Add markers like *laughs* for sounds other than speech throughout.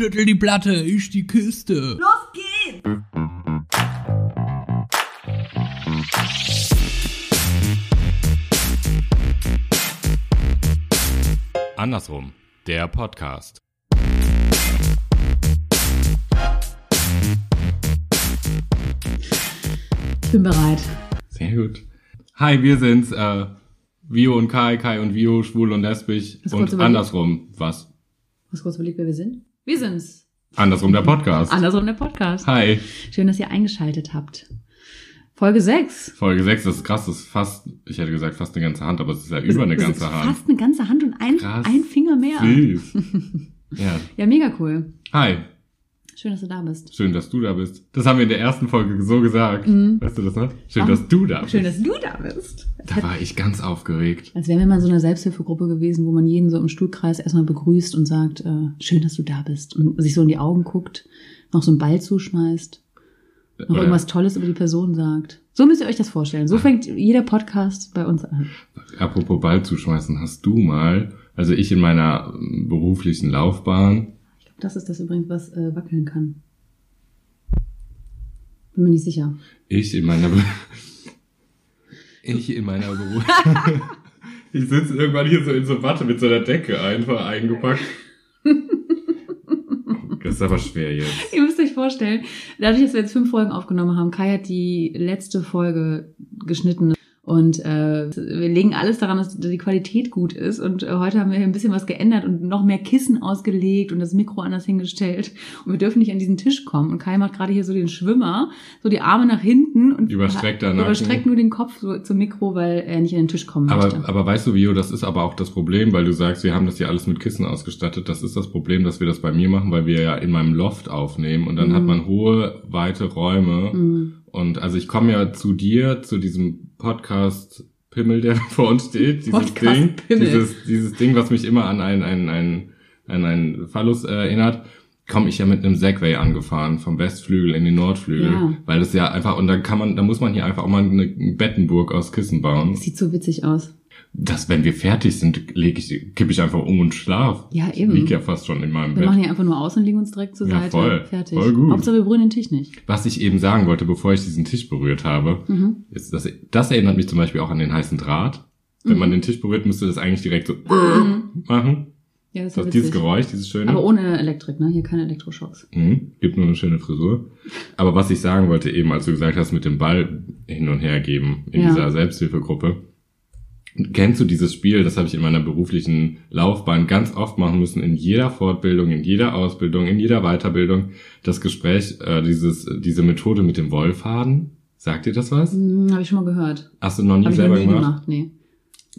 Schüttel die Platte, ich die Kiste. Los geht's! Andersrum, der Podcast. Ich bin bereit. Sehr gut. Hi, wir sind's, äh, Vio und Kai, Kai und Vio, schwul und lesbisch Hast du und überlegt? andersrum, was? Hast du kurz überlegt, wer wir sind? Wir sind's. Andersrum der Podcast. Andersrum der Podcast. Hi. Schön, dass ihr eingeschaltet habt. Folge 6. Folge 6, das ist krass, das ist fast, ich hätte gesagt fast eine ganze Hand, aber es ist ja über eine Das ganze ist Hand. Fast eine ganze Hand und ein, Krass. ein Finger mehr. Süß. *laughs* ja. Ja, mega cool. Hi, Schön, dass du da bist. schön, dass du da bist. Das haben wir in der ersten Folge so gesagt. Weißt du das noch? Schön, Ah. dass du da bist. Schön, dass du da bist. da war ich ganz aufgeregt. Als wären wir mal so einer Selbsthilfegruppe gewesen, wo man jeden so im Stuhlkreis erstmal begrüßt und sagt, äh, schön, dass du da bist. Und sich so in die Augen guckt, noch so einen Ball zuschmeißt, noch Oder- irgendwas Tolles über die Person sagt. So müsst ihr euch das vorstellen. So fängt jeder Podcast bei uns an. Apropos Ball zuschmeißen, hast du mal, also ich in meiner beruflichen Laufbahn, das ist das übrigens, was äh, wackeln kann. Bin mir nicht sicher. ich in meiner Be *laughs* ich in meiner Beruf *laughs* ich sitze irgendwann hier so in so Watte mit so einer Decke einfach eingepackt. *laughs* Das ist aber schwer jetzt. Ihr müsst euch vorstellen, dadurch, dass wir jetzt fünf Folgen aufgenommen haben, Kai hat die letzte Folge geschnitten und äh, wir legen alles daran, dass die Qualität gut ist. Und äh, heute haben wir hier ein bisschen was geändert und noch mehr Kissen ausgelegt und das Mikro anders hingestellt. Und wir dürfen nicht an diesen Tisch kommen. Und Kai macht gerade hier so den Schwimmer, so die Arme nach hinten und Überstreckter Nacken. überstreckt nur den Kopf so zum Mikro, weil er nicht an den Tisch kommen möchte. Aber, aber weißt du, Vio, das ist aber auch das Problem, weil du sagst, wir haben das hier alles mit Kissen ausgestattet. Das ist das Problem, dass wir das bei mir machen, weil wir ja in meinem Loft aufnehmen und dann Mhm. hat man hohe, weite Räume. Mhm. Und also ich komme ja zu dir, zu diesem Podcast Pimmel, der *laughs* vor uns steht, dieses Podcast Ding, Pimmel. dieses, dieses Ding, was mich immer an einen, einen, einen, an einen Phallus äh, erinnert, komme ich ja mit einem Segway angefahren, vom Westflügel in den Nordflügel, Ja. weil das ja einfach, und da kann man, da muss man hier einfach auch mal eine Bettenburg aus Kissen bauen. Das sieht so witzig aus. Dass wenn wir fertig sind, lege ich, kippe ich einfach um und schlaf. Ja, Ich eben. lieg ja fast schon in meinem Wir Bett. machen hier einfach nur aus und legen uns direkt zur Ja, Seite. voll. Fertig. Voll gut. Hauptsache wir berühren den Tisch nicht. Was ich eben sagen wollte, bevor ich diesen Tisch berührt habe, Mhm. ist, das, das erinnert mich zum Beispiel auch an den heißen Draht. Wenn Mhm. man den Tisch berührt, müsste das eigentlich direkt so Mhm. machen. Ja, das ist ja dieses. Geräusch, dieses schöne. Aber ohne Elektrik, ne? Hier keine Elektroschocks. Mhm, gibt nur eine schöne Frisur. Aber was ich sagen wollte eben, als du gesagt hast, mit dem Ball hin und her geben in Ja. dieser Selbsthilfegruppe. Kennst du dieses Spiel, das habe ich in meiner beruflichen Laufbahn ganz oft machen müssen, in jeder Fortbildung, in jeder Ausbildung, in jeder Weiterbildung, das Gespräch, äh, dieses, diese Methode mit dem Wollfaden. Sagt dir das was? Hm, Habe ich schon mal gehört. Hast du noch nie Habe ich noch selber nie gemacht? gemacht, nee.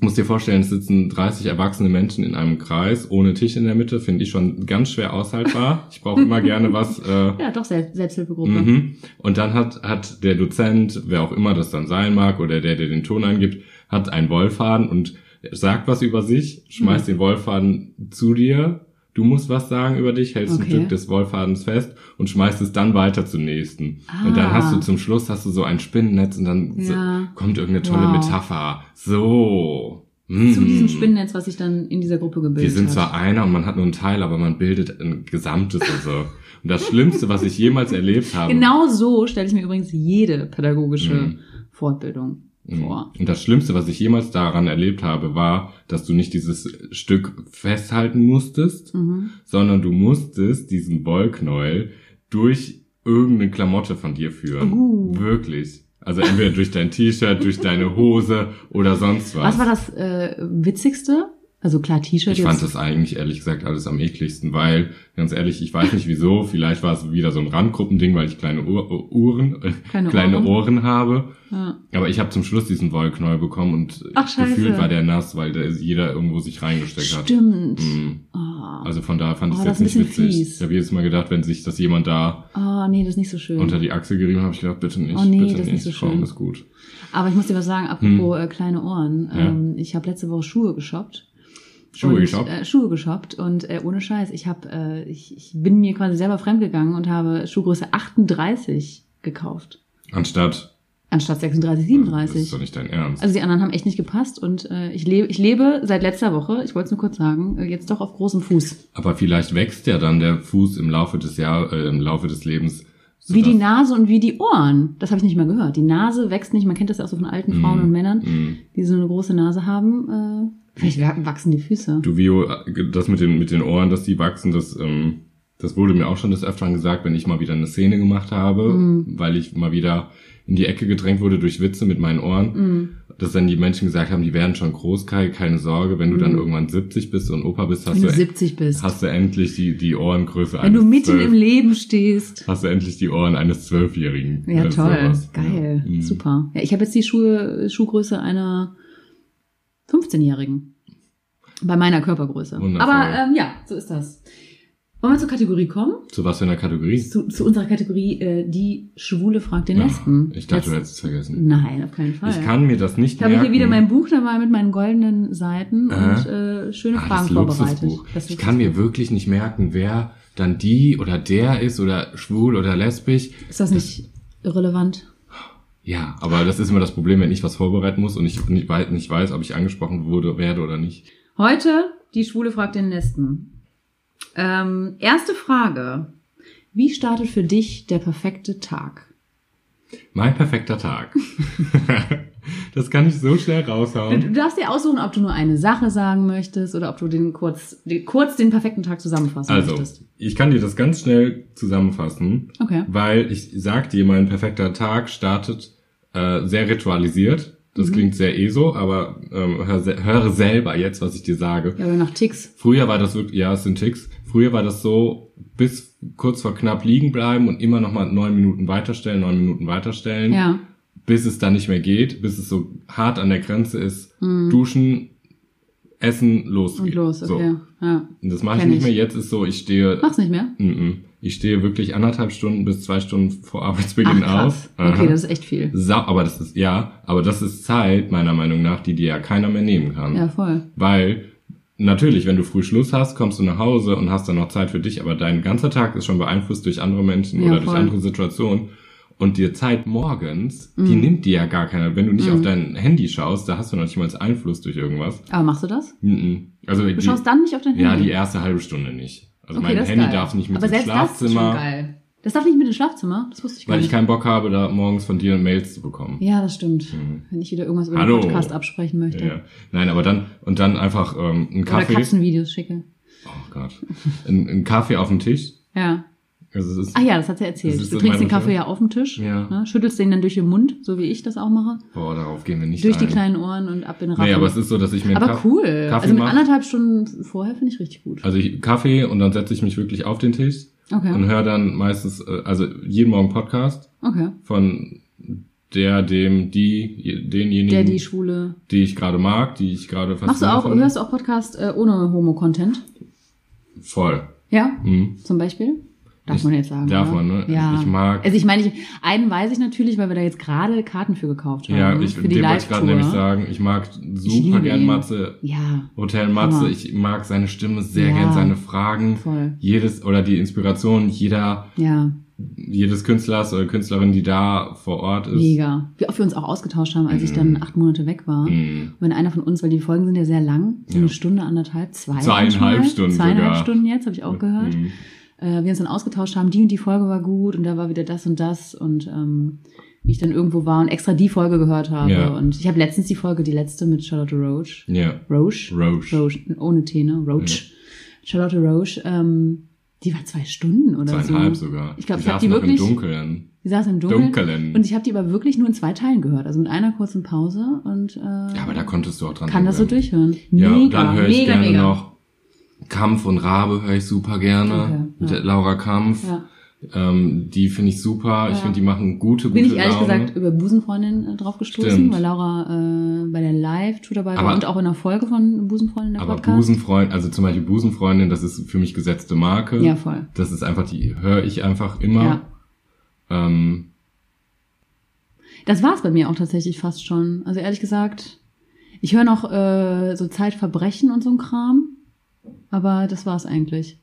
Musst dir vorstellen, es sitzen 30 erwachsene Menschen in einem Kreis, ohne Tisch in der Mitte, finde ich schon ganz schwer aushaltbar. *laughs* Ich brauche immer gerne was, äh, Ja, doch, Selbst Selbsthilfegruppe. Mhm. Und dann hat, hat der Dozent, wer auch immer das dann sein mag, oder der, der den Ton eingibt, hat einen Wollfaden und sagt was über sich, schmeißt Mhm. den Wollfaden zu dir. Du musst was sagen über dich, hältst ein Okay. Stück des Wollfadens fest und schmeißt es dann weiter zum nächsten. Und dann Ah. hast du zum Schluss hast du so ein Spinnennetz und dann so, Ja. kommt irgendeine tolle Wow. Metapher. So. Zu Mm. diesem Spinnennetz, was sich dann in dieser Gruppe gebildet Wir sind hat. zwar einer und man hat nur einen Teil, aber man bildet ein Gesamtes und so. Und das Schlimmste, was ich jemals erlebt habe. Genau so stelle ich mir übrigens jede pädagogische Mhm. Fortbildung vor. Und das Schlimmste, was ich jemals daran erlebt habe, war, dass du nicht dieses Stück festhalten musstest, Mhm. sondern du musstest diesen Wollknäuel durch irgendeine Klamotte von dir führen. Uh. Wirklich. Also entweder durch dein T-Shirt, durch deine Hose oder sonst was. Was war das äh, Witzigste? Also klar, T-Shirt Ich fand jetzt. das eigentlich ehrlich gesagt alles am ekligsten, weil, ganz ehrlich, ich weiß nicht wieso, vielleicht war es wieder so ein Randgruppending, weil ich kleine Uhr, Uhren, äh, Kleine kleine Ohren. Ohren habe. Ja. Aber ich habe zum Schluss diesen Wollknäuel bekommen und Ach, gefühlt war der nass, weil der jeder irgendwo sich reingesteckt hat. Stimmt. Mhm. Oh. Also von daher fand ich Oh, es das jetzt ist ein nicht witzig. fies. Ich habe jedes Mal gedacht, wenn sich das jemand da oh, nee, das ist nicht so schön. unter die Achsel gerieben hat, habe ich gedacht, bitte nicht, Oh, nee, bitte das ist nicht, nicht so komm, schön. ist gut. Aber ich muss dir was sagen, apropos äh, kleine Ohren. Hm. Ja. Ähm, ich habe letzte Woche Schuhe geshoppt. Schuhe und, geshoppt? Äh, Schuhe geshoppt und äh, ohne Scheiß, ich habe, äh, ich, ich bin mir quasi selber fremdgegangen und habe Schuhgröße 38 gekauft. Anstatt Anstatt 36, Das 37. ist doch nicht dein Ernst. Also die anderen haben echt nicht gepasst und äh, ich, lebe, ich lebe seit letzter Woche, ich wollte es nur kurz sagen, äh, jetzt doch auf großem Fuß. Aber vielleicht wächst ja dann der Fuß im Laufe des Jahr, äh, im Laufe des Lebens. Wie die Nase und wie die Ohren. Das habe ich nicht mal gehört. Die Nase wächst nicht, man kennt das ja auch so von alten Frauen Mm, und Männern, mm. die so eine große Nase haben. Äh, vielleicht wa- wachsen die Füße. Du, Vio, das mit den, mit den Ohren, dass die wachsen, das, ähm, das wurde mir auch schon des Öfteren gesagt, wenn ich mal wieder eine Szene gemacht habe, Mhm. weil ich mal wieder in die Ecke gedrängt wurde durch Witze mit meinen Ohren, Mhm. dass dann die Menschen gesagt haben, die werden schon groß, Kai, keine Sorge, wenn du dann irgendwann 70 bist und Opa bist, hast Wenn du du, 70 bist. hast du endlich die, die Ohrengröße Wenn du eines mitten zwölf- im Leben stehst. hast du endlich die Ohren eines Zwölfjährigen. Ja, toll. sowas. Geil. Ja. Mhm. Super. Ja, ich habe jetzt die Schuhe, Schuhgröße einer 15-Jährigen. Bei meiner Körpergröße. Wundervoll. Aber ähm, ja, so ist das. Wollen wir zur Kategorie kommen? Zu was für einer Kategorie? Zu, zu unserer Kategorie äh, Die Schwule fragt den Lesben. Ich dachte, du Jetzt- hättest es vergessen. Nein, auf keinen Fall. Ich kann mir das nicht Ich habe merken. hier wieder mein Buch dabei mit meinen goldenen Seiten Äh? und äh, schöne Ah, Fragen das vorbereitet. Luxusbuch. Das ich kann mir wirklich nicht merken, wer dann die oder der ist oder schwul oder lesbisch. Ist das nicht irrelevant? Ja, aber das ist immer das Problem, wenn ich was vorbereiten muss und ich nicht weiß, nicht weiß ob ich angesprochen wurde, werde oder nicht. Heute die Schwule fragt den Lesben. Ähm, erste Frage. Wie startet für dich der perfekte Tag? Mein perfekter Tag. *laughs* das kann ich so schnell raushauen. du darfst dir aussuchen, ob du nur eine Sache sagen möchtest oder ob du den kurz, den, kurz den perfekten Tag zusammenfassen Also, möchtest. ich kann dir das ganz schnell zusammenfassen, Okay. weil ich sag dir, mein perfekter Tag startet äh, sehr ritualisiert. Das Mhm. klingt sehr ESO, aber ähm, hör, höre selber jetzt, was ich dir sage. Ja, oder nach Ticks. Früher war das wirklich, ja, es sind Ticks. Früher war das so, bis kurz vor knapp liegen bleiben und immer noch mal neun Minuten weiterstellen, neun Minuten weiterstellen, Ja. bis es dann nicht mehr geht, bis es so hart an der Grenze ist. Duschen, essen, los. Mhm. Und los, So. okay. Ja. Und das mache ich nicht ich. mehr. Jetzt ist so, ich stehe, Mach's nicht mehr? mm -mm. Ich stehe wirklich anderthalb Stunden bis zwei Stunden vor Arbeitsbeginn Ach, auf. Aha. Okay, das ist echt viel. Sa aber das ist, ja, aber das ist Zeit, meiner Meinung nach, die dir ja keiner mehr nehmen kann. Ja, voll. Weil natürlich, wenn du früh Schluss hast, kommst du nach Hause und hast dann noch Zeit für dich, aber dein ganzer Tag ist schon beeinflusst durch andere Menschen Ja, oder durch voll. andere Situationen. Und die Zeit morgens, die Mhm. nimmt dir ja gar keiner. Wenn du nicht auf dein Handy schaust, da hast du noch nicht mal Einfluss durch irgendwas. Aber machst du das? Mhm. Also Du die, schaust dann nicht auf dein Handy? ja, die erste halbe Stunde nicht. Also okay, mein Handy geil. darf nicht mit Aber ins selbst das ist schon Schlafzimmer, geil. Das darf nicht mit ins Schlafzimmer? Das wusste ich gar weil ich nicht. keinen Bock habe, da morgens von dir Mails zu bekommen. ja, das stimmt. Mhm. Wenn ich wieder irgendwas über Hallo. den Podcast absprechen möchte. Ja. Nein, aber dann und dann einfach ähm, einen Oder Kaffee. Katzenvideos schicke. Oh Gott. Ein, ein Kaffee auf dem Tisch. Ja. Also es ist, Ach ja, das hat sie erzählt. Du trinkst den Kaffee ja auf dem Tisch, Ja. ne? schüttelst den dann durch den Mund, so wie ich das auch mache. Boah, darauf gehen wir nicht durch die ein. kleinen Ohren und ab in den Rachen. Nee, aber es ist so, dass ich mir Aber Kaff- cool. Kaffee also mit anderthalb Stunden vorher finde ich richtig gut. Also ich, Kaffee und dann setze ich mich wirklich auf den Tisch Okay. und höre dann meistens, äh, also jeden Morgen Podcast Okay. von der, dem, die, denjenigen, Der, die Schwule. die ich gerade mag, die ich gerade Machst du auch, hörst du auch Podcast äh, ohne Homo-Content? Voll. Ja? Mhm. Zum Beispiel? Darf Ich- man jetzt sagen. darf man, ne? Ja. Ich mag- Also ich meine, ich, einen weiß ich natürlich, weil wir da jetzt gerade Karten für gekauft haben. Ja, ich, für die wollte ich gerade nämlich sagen, ich mag super gern. Matze, Ja, Hotel Matze, Hammer. ich mag seine Stimme sehr Ja. gern, seine Fragen, voll. jedes, oder die Inspiration jeder, Ja, jedes Künstlers oder Künstlerin, die da vor Ort ist. mega. Wie oft wir uns auch ausgetauscht haben, als ich Mhm. dann acht Monate weg war. Mhm. Wenn einer von uns, weil die Folgen sind ja sehr lang, so Ja. eine Stunde, anderthalb, zwei. Zweieinhalb. Stunden Zweieinhalb sogar. Stunden jetzt, habe ich auch gehört. Mhm. Äh, wir uns dann ausgetauscht haben, die und die Folge war gut und da war wieder das und das und ähm, wie ich dann irgendwo war und extra die Folge gehört habe. Ja. Und ich habe letztens die Folge, die letzte mit Charlotte Roach. Ja. Roche? Roche. Roche, ohne T, ne? Roach. Charlotte Roche, ähm, die war zwei Stunden oder Zweieinhalb so. sogar. Ich glaube, ich habe die wirklich. Im Dunkeln. Die saß im Dunkeln. Dunkelen. Und ich habe die aber wirklich nur in zwei Teilen gehört, also mit einer kurzen Pause und äh, Ja, aber da konntest du auch dran kann das so durchhören. Ja, Mega, dann höre ich mega, gerne mega. noch Kampf und Rabe höre ich super gerne. Okay, mit ja. der Laura Kampf. Ja. Ähm, die finde ich super. Ich Ja. finde, die machen gute, gute Bin ich ehrlich Laune. gesagt über Busenfreundin äh, drauf gestoßen, Stimmt. weil Laura äh, bei der Live-Tour dabei war Aber- und auch in einer Folge von Busenfreundin der Aber Podcast. Busenfreund, also zum Beispiel Busenfreundin, das ist für mich gesetzte Marke. Ja, voll. Das ist einfach, die höre ich einfach immer. Ja. Ähm, Das war's bei mir auch tatsächlich fast schon. Also ehrlich gesagt, ich höre noch äh, so Zeitverbrechen und so ein Kram, aber das war's eigentlich.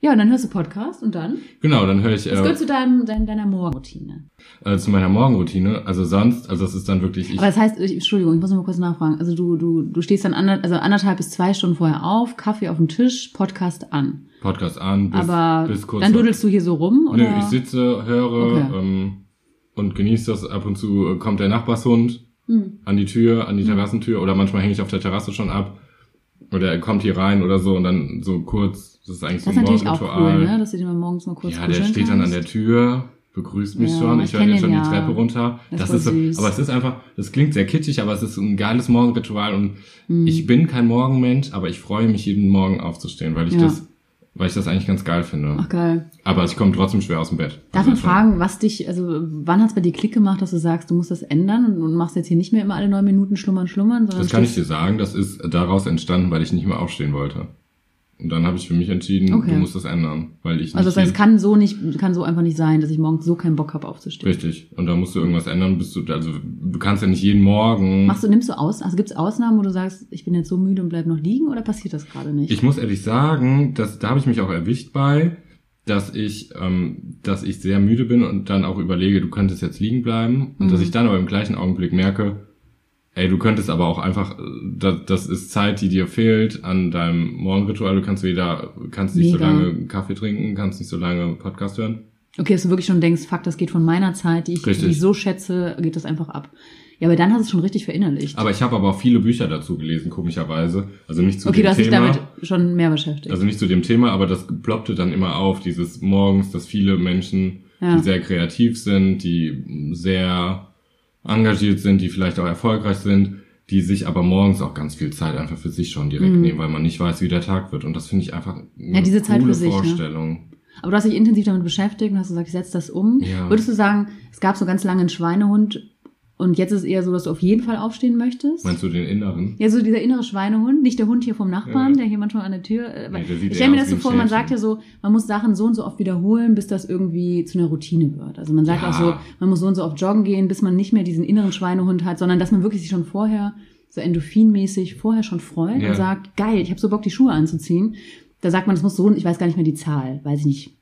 Ja, und dann hörst du Podcast und dann? Genau, dann höre ich Das äh, gehört zu deinem, dein, deiner Morgenroutine. äh, zu meiner Morgenroutine. Also sonst, also das ist dann wirklich ich. Aber das heißt, ich, Entschuldigung, ich muss noch mal kurz nachfragen. Also du, du, du stehst dann ander, also anderthalb bis zwei Stunden vorher auf, Kaffee auf dem Tisch, Podcast an. Podcast an, bis, Aber bis kurz dann dudelst du hier so rum? Oder? Nö, ich sitze, höre Okay. ähm, und genieße das. Ab und zu kommt der Nachbarshund Hm. an die Tür, an die Terrassentür oder manchmal hänge ich auf der Terrasse schon ab. Oder er kommt hier rein oder so und dann so kurz, das ist eigentlich Das ist so ein natürlich auch Morgenritual. cool, ne? dass du dir mal morgens mal kurz ja, der steht dann an kannst. der Tür, begrüßt mich Ja, schon, ich ich höre den den schon ja. die Treppe runter. Das Das, ist ist, süß. aber es ist einfach, das klingt sehr kitschig, aber es ist ein geiles Morgenritual und Mhm. ich bin kein Morgenmensch, aber ich freue mich jeden Morgen aufzustehen, weil ich Ja. das, weil ich das eigentlich ganz geil finde. Ach geil. Aber ich komme trotzdem schwer aus dem Bett. Darf Also man schon- fragen, was dich, also wann hat es bei dir Klick gemacht, dass du sagst, du musst das ändern und, machst jetzt hier nicht mehr immer alle neun Minuten schlummern, schlummern, sondern Das kann ich dir sagen, das ist daraus entstanden, weil ich nicht mehr aufstehen wollte. Und dann habe ich für mich entschieden, Okay. du musst das ändern, weil ich Also nicht das heißt, es kann so nicht, kann so einfach nicht sein, dass ich morgens so keinen Bock habe aufzustehen. richtig. Und da musst du irgendwas ändern, bist du, also du kannst ja nicht jeden Morgen. Machst du, nimmst du aus, also gibt es Ausnahmen, wo du sagst, ich bin jetzt so müde und bleib noch liegen oder passiert das gerade nicht? Ich muss ehrlich sagen, dass, da habe ich mich auch erwischt bei, dass ich, ähm, dass ich sehr müde bin und dann auch überlege, du könntest jetzt liegen bleiben und Mhm. dass ich dann aber im gleichen Augenblick merke, ey, du könntest aber auch einfach, äh, das, das ist Zeit, die dir fehlt an deinem Morgenritual. Du kannst wieder, kannst nicht so Mega. lange Kaffee trinken, kannst nicht so lange Podcast hören. Okay, dass du wirklich schon denkst, fuck, das geht von meiner Zeit, die ich, die Richtig. ich so schätze, geht das einfach ab. Ja, aber dann hast du es schon richtig verinnerlicht. Aber ich habe aber auch viele Bücher dazu gelesen, komischerweise. Also nicht zu okay, du dem hast dich Thema. damit schon mehr beschäftigt. Also nicht zu dem Thema, aber das ploppte dann immer auf, dieses morgens, dass viele Menschen, Ja. die sehr kreativ sind, die sehr engagiert sind, die vielleicht auch erfolgreich sind, die sich aber morgens auch ganz viel Zeit einfach für sich schon direkt Mhm. nehmen, weil man nicht weiß, wie der Tag wird. Und das finde ich einfach eine Ja, diese Zeit coole für sich, ne? Vorstellung. Aber du hast dich intensiv damit beschäftigt und hast gesagt, ich setze das um. Ja. Würdest du sagen, es gab so ganz lange einen Schweinehund und jetzt ist es eher so, dass du auf jeden Fall aufstehen möchtest? Meinst du den inneren? Ja, so dieser innere Schweinehund, nicht der Hund hier vom Nachbarn, Ja. der hier manchmal an der Tür. äh, Nee, der sieht ich stelle mir das so vor, man sagt ja so, man muss Sachen so und so oft wiederholen, bis das irgendwie zu einer Routine wird. Also man sagt Ja. auch so, man muss so und so oft joggen gehen, bis man nicht mehr diesen inneren Schweinehund hat, sondern dass man wirklich sich schon vorher so endorphinmäßig vorher schon freut Ja. und sagt, geil, ich habe so Bock, die Schuhe anzuziehen. Da sagt man, das muss so, ich weiß gar nicht mehr die Zahl, weiß ich nicht,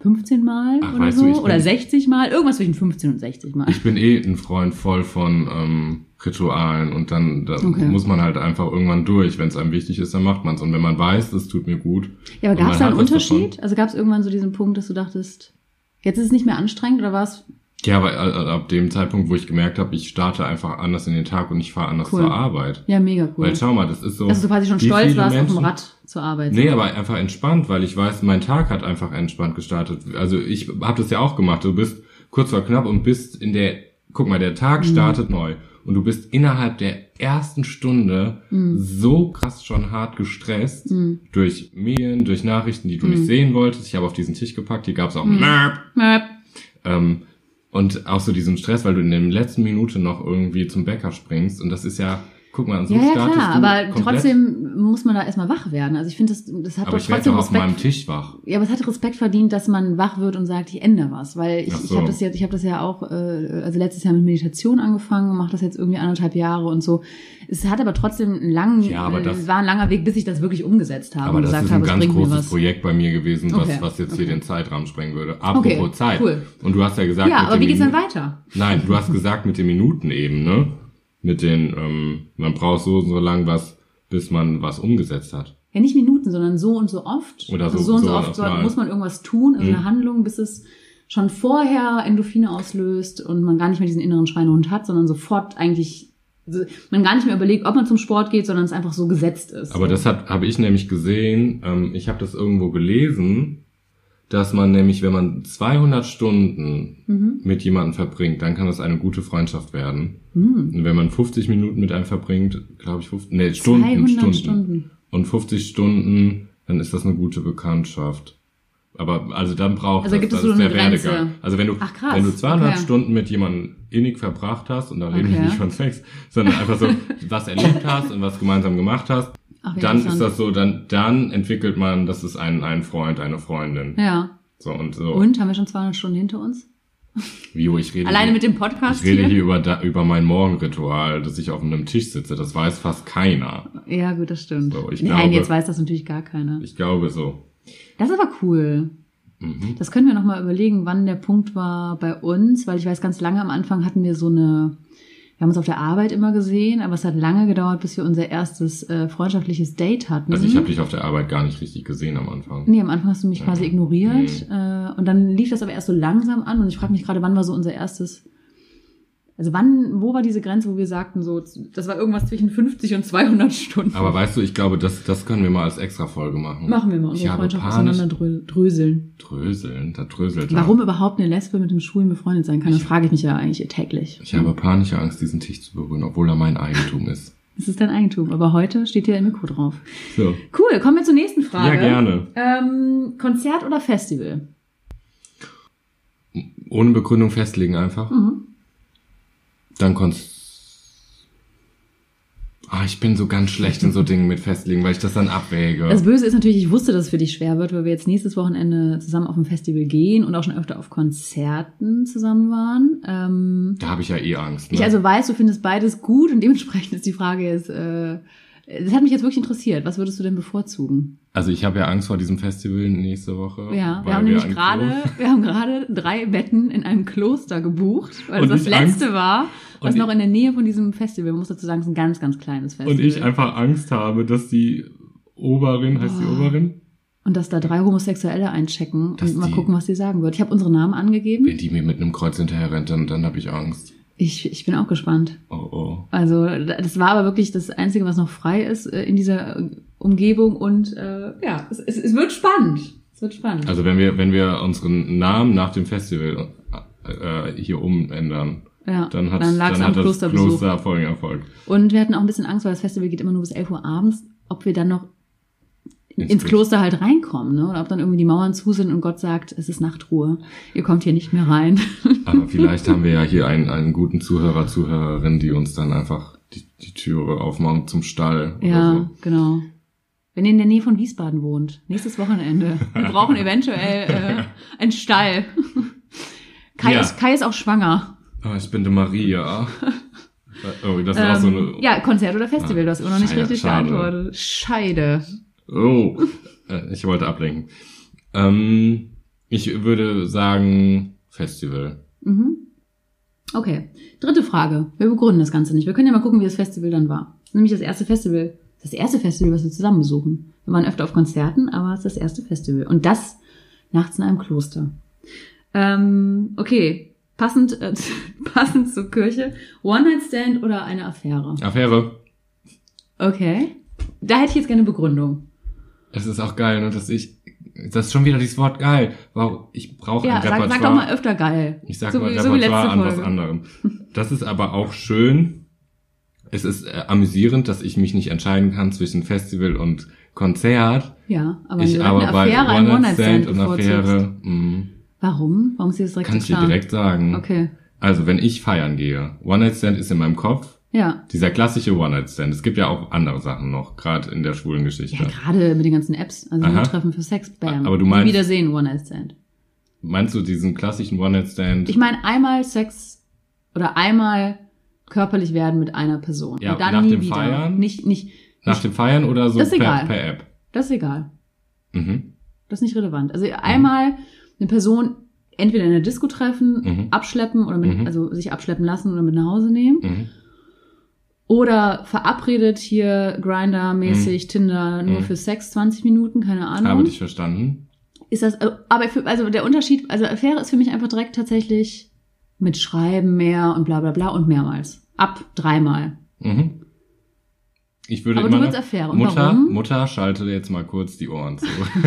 15 Mal Ach, oder so? du, oder 60 Mal? Irgendwas zwischen 15 und 60 Mal. Ich bin eh ein Freund voll von ähm, Ritualen und dann, dann Okay. muss man halt einfach irgendwann durch. Wenn es einem wichtig ist, dann macht man es. Und wenn man weiß, das tut mir gut. Ja, aber gab es da einen Unterschied? Also gab es irgendwann so diesen Punkt, dass du dachtest, jetzt ist es nicht mehr anstrengend oder war es Ja, aber äh, ab dem Zeitpunkt, wo ich gemerkt habe, ich starte einfach anders in den Tag und ich fahre anders Cool. zur Arbeit. ja mega cool? Weil schau mal, das ist so. dass du quasi schon stolz warst, auf dem Menschen- Rad zur Arbeit. Nee, aber einfach entspannt, weil ich weiß, mein Tag hat einfach entspannt gestartet. Also ich habe das ja auch gemacht. Du bist kurz vor knapp und bist in der, guck mal, der Tag Mhm. startet neu. Und du bist innerhalb der ersten Stunde Mhm. so krass schon hart gestresst durch Medien, durch Nachrichten, die du Mhm. nicht sehen wolltest. Ich habe auf diesen Tisch gepackt, hier gab's auch Merp. Möp. Ähm, und auch so diesen Stress, weil du in der letzten Minute noch irgendwie zum Bäcker springst. Und das ist ja, guck mal, so Ja, ja, klar, aber komplett. trotzdem muss man da erstmal wach werden. Also ich finde, das, das hat aber doch ich trotzdem doch auf meinem Respekt. Tisch wach. Ja, aber es hat Respekt verdient, dass man wach wird und sagt, ich ändere was. Weil ich, Ach ich so. habe das jetzt, ich habe das ja auch, äh, also letztes Jahr mit Meditation angefangen, mache das jetzt irgendwie anderthalb Jahre und so. Es hat aber trotzdem einen langen, Ja, das- war ein langer Weg, bis ich das wirklich umgesetzt habe Aber das ist ein habe, ganz großes. Projekt bei mir gewesen, was, Okay, was jetzt hier okay. den Zeitrahmen sprengen würde. Apropos Okay, Zeit. cool. Und du hast ja gesagt, Ja, mit aber wie geht's dann weiter? Nein, du hast gesagt mit den Minuten eben, ne? Mit den, ähm, man braucht so und so lang was, bis man was umgesetzt hat. Ja, nicht Minuten, sondern so und so oft. Oder so- also so und so, so oft erstmal. muss man irgendwas tun, irgendeine Mhm. Handlung, bis es schon vorher Endorphine auslöst und man gar nicht mehr diesen inneren Schweinehund hat, sondern sofort eigentlich so- man gar nicht mehr überlegt, ob man zum Sport geht, sondern es einfach so gesetzt ist. Aber das habe ich nämlich gesehen, ähm, ich habe das irgendwo gelesen, dass man nämlich, wenn man 200 Stunden Mhm. mit jemandem verbringt, dann kann das eine gute Freundschaft werden. Hm. Und wenn man 50 Minuten mit einem verbringt, glaube ich, 50, nee, Stunden, 200 Stunden. Stunden. Und 50 Stunden, dann ist das eine gute Bekanntschaft. Aber also dann braucht Also das, das so ist der Grenze? Werdegang. Also wenn du Ach, wenn du 200 Okay. Stunden mit jemandem innig verbracht hast und da reden wir Okay. nicht von Sex, sondern einfach so was erlebt hast und was gemeinsam gemacht hast, Ach, dann ist das so, dann dann entwickelt man, das ist ein ein Freund, eine Freundin. Ja. So und so. Und haben wir schon 200 Stunden hinter uns? Wie, ich rede Alleine hier, mit dem Podcast ich rede hier? hier über da, über mein Morgenritual, dass ich auf einem Tisch sitze. Das weiß fast keiner. Ja, gut, das stimmt. So, ich Nein, glaube- jetzt weiß das natürlich gar keiner. Ich glaube so. Das ist aber cool. Mhm. Das können wir nochmal überlegen, wann der Punkt war bei uns, weil ich weiß, ganz lange am Anfang hatten wir so eine, wir haben uns auf der Arbeit immer gesehen, aber es hat lange gedauert, bis wir unser erstes äh, freundschaftliches Date hatten. Also ich habe dich auf der Arbeit gar nicht richtig gesehen am Anfang. Nee, am Anfang hast du mich quasi Ja. ignoriert. Äh, und dann lief das aber erst so langsam an. Und ich frage mich gerade, wann war so unser erstes. Also wann, wo war diese Grenze, wo wir sagten, so, das war irgendwas zwischen 50 und 200 Stunden. Aber weißt du, ich glaube, das, das können wir mal als Extra-Folge machen. Machen wir mal Ich unsere habe Freundschaft auseinanderdröseln. Dröseln, da dröselt. Warum überhaupt eine Lesbe mit einem Schwulen befreundet sein kann, das frage ich mich ja eigentlich täglich. Ich habe panische Angst, diesen Tisch zu berühren, obwohl er mein Eigentum ist. *laughs* Das ist dein Eigentum. Aber heute steht hier ein Mikro drauf. So. Cool, kommen wir zur nächsten Frage. Ja, gerne. Ähm, Konzert oder Festival? Ohne Begründung festlegen einfach. Mhm. Dann konntest Ah, ich bin so ganz schlecht in so Dingen mit festlegen, weil ich das dann abwäge. Das Böse ist natürlich, ich wusste, dass es für dich schwer wird, weil wir jetzt nächstes Wochenende zusammen auf ein Festival gehen und auch schon öfter auf Konzerten zusammen waren. Ähm, da habe ich ja eh Angst. Ne? ich also weiß, du findest beides gut und dementsprechend ist die Frage jetzt, äh, das hat mich jetzt wirklich interessiert. Was würdest du denn bevorzugen? also ich habe ja Angst vor diesem Festival nächste Woche. Ja, wir haben nämlich gerade, *laughs* wir haben gerade drei Betten in einem Kloster gebucht, weil Und das das letzte Angst- war, was und noch in der Nähe von diesem Festival, man muss dazu sagen, es ist ein ganz, ganz kleines Festival. Und ich einfach Angst habe, dass die Oberin, heißt die Oh. Oberin? Und dass da drei Homosexuelle einchecken Dass und mal die- gucken, was sie sagen wird. Ich habe unsere Namen angegeben. Wenn die mir mit einem Kreuz hinterher rennt, dann, dann habe ich Angst. Ich, ich bin auch gespannt. Oh, oh. Also das war aber wirklich das Einzige, was noch frei ist äh, in dieser äh, Umgebung und äh, ja, es, es, es wird spannend. Es wird spannend. Also wenn wir, wenn wir unseren Namen nach dem Festival äh, hier umändern, ja, dann hat, dann dann lag's am hat das. Kloster Erfolg. Und wir hatten auch ein bisschen Angst, weil das Festival geht immer nur bis 11 Uhr abends, ob wir dann noch Ins ins, Kloster. Halt reinkommen, ne? Oder ob dann irgendwie die Mauern zu sind und Gott sagt, es ist Nachtruhe. Ihr kommt hier nicht mehr rein. *laughs* Aber vielleicht haben wir ja hier einen, einen guten Zuhörer, Zuhörerin, die uns dann einfach die, die Türe aufmachen zum Stall ja, so. genau. Wenn ihr in der Nähe von Wiesbaden wohnt, nächstes Wochenende. Wir *laughs* brauchen eventuell äh, einen Stall. *laughs* Kai, Ja. ist, Kai ist auch schwanger. Ah, ich bin die Maria. Oh, das auch so eine... Ähm, ja, Konzert oder Festival, du hast immer noch nicht Scheiße, richtig schade. geantwortet. Scheide. Oh, äh, ich wollte ablenken. Ähm, ich würde sagen Festival. Mhm. Okay. Dritte Frage. Wir begründen das Ganze nicht. Wir können ja mal gucken, wie das Festival dann war. Das ist Nämlich das erste Festival. Das erste Festival, was wir zusammen besuchen. Wir waren öfter auf Konzerten, aber es ist das erste Festival. Und das nachts in einem Kloster. Ähm, okay. Passend, äh, *laughs* passend zur Kirche. One-Night-Stand oder eine Affäre? Affäre. Okay. Da hätte ich jetzt gerne Begründung. Es ist auch geil, ne, dass ich... Das ist schon wieder dieses Wort geil. Wow, ich brauche Ja, ein sag, Repertoire. sag doch mal öfter geil. Ich sag So mal so Repertoire an was anderem. *laughs* Das ist aber auch schön. Es ist äh, amüsierend, dass ich mich nicht entscheiden kann zwischen Festival und Konzert. Ja, aber ich aber eine bei Affäre, ein One-Night-Stand One-Night-Stand und. Affäre, mh, Warum? Warum ist dir das direkt kann ich dir direkt sagen. Okay. Also, wenn ich feiern gehe, One-Night-Stand ist in meinem Kopf Ja. dieser klassische One-Night-Stand. Es gibt ja auch andere Sachen noch, gerade in der schwulen Geschichte. Ja, gerade mit den ganzen Apps. Also Aha. nur Treffen für Sex, bam. Aber du Nie meinst- Wiedersehen, One-Night-Stand. Meinst du diesen klassischen One-Night-Stand? Ich meine einmal Sex oder einmal körperlich werden mit einer Person. Ja, und dann nach nie dem wieder. Feiern? Nicht, nicht, Nach dem Feiern oder so Das ist per, egal. per App? das ist egal. Mhm. Das ist nicht relevant. Also einmal eine Person entweder in der Disco treffen, Mhm. abschleppen oder mit, Mhm. also sich abschleppen lassen oder mit nach Hause nehmen. Mhm. Oder verabredet hier Grinder-mäßig, Tinder nur Mhm. für Sex 20 Minuten, keine Ahnung. Habe dich verstanden. ist das, aber für, also der Unterschied, also Affäre ist für mich einfach direkt tatsächlich mit Schreiben mehr und bla bla bla und mehrmals. Ab dreimal. Mhm. Ich würde Aber immer du willst Affäre. Und Mutter, warum? Mutter, schalte jetzt mal kurz die Ohren zu. *laughs*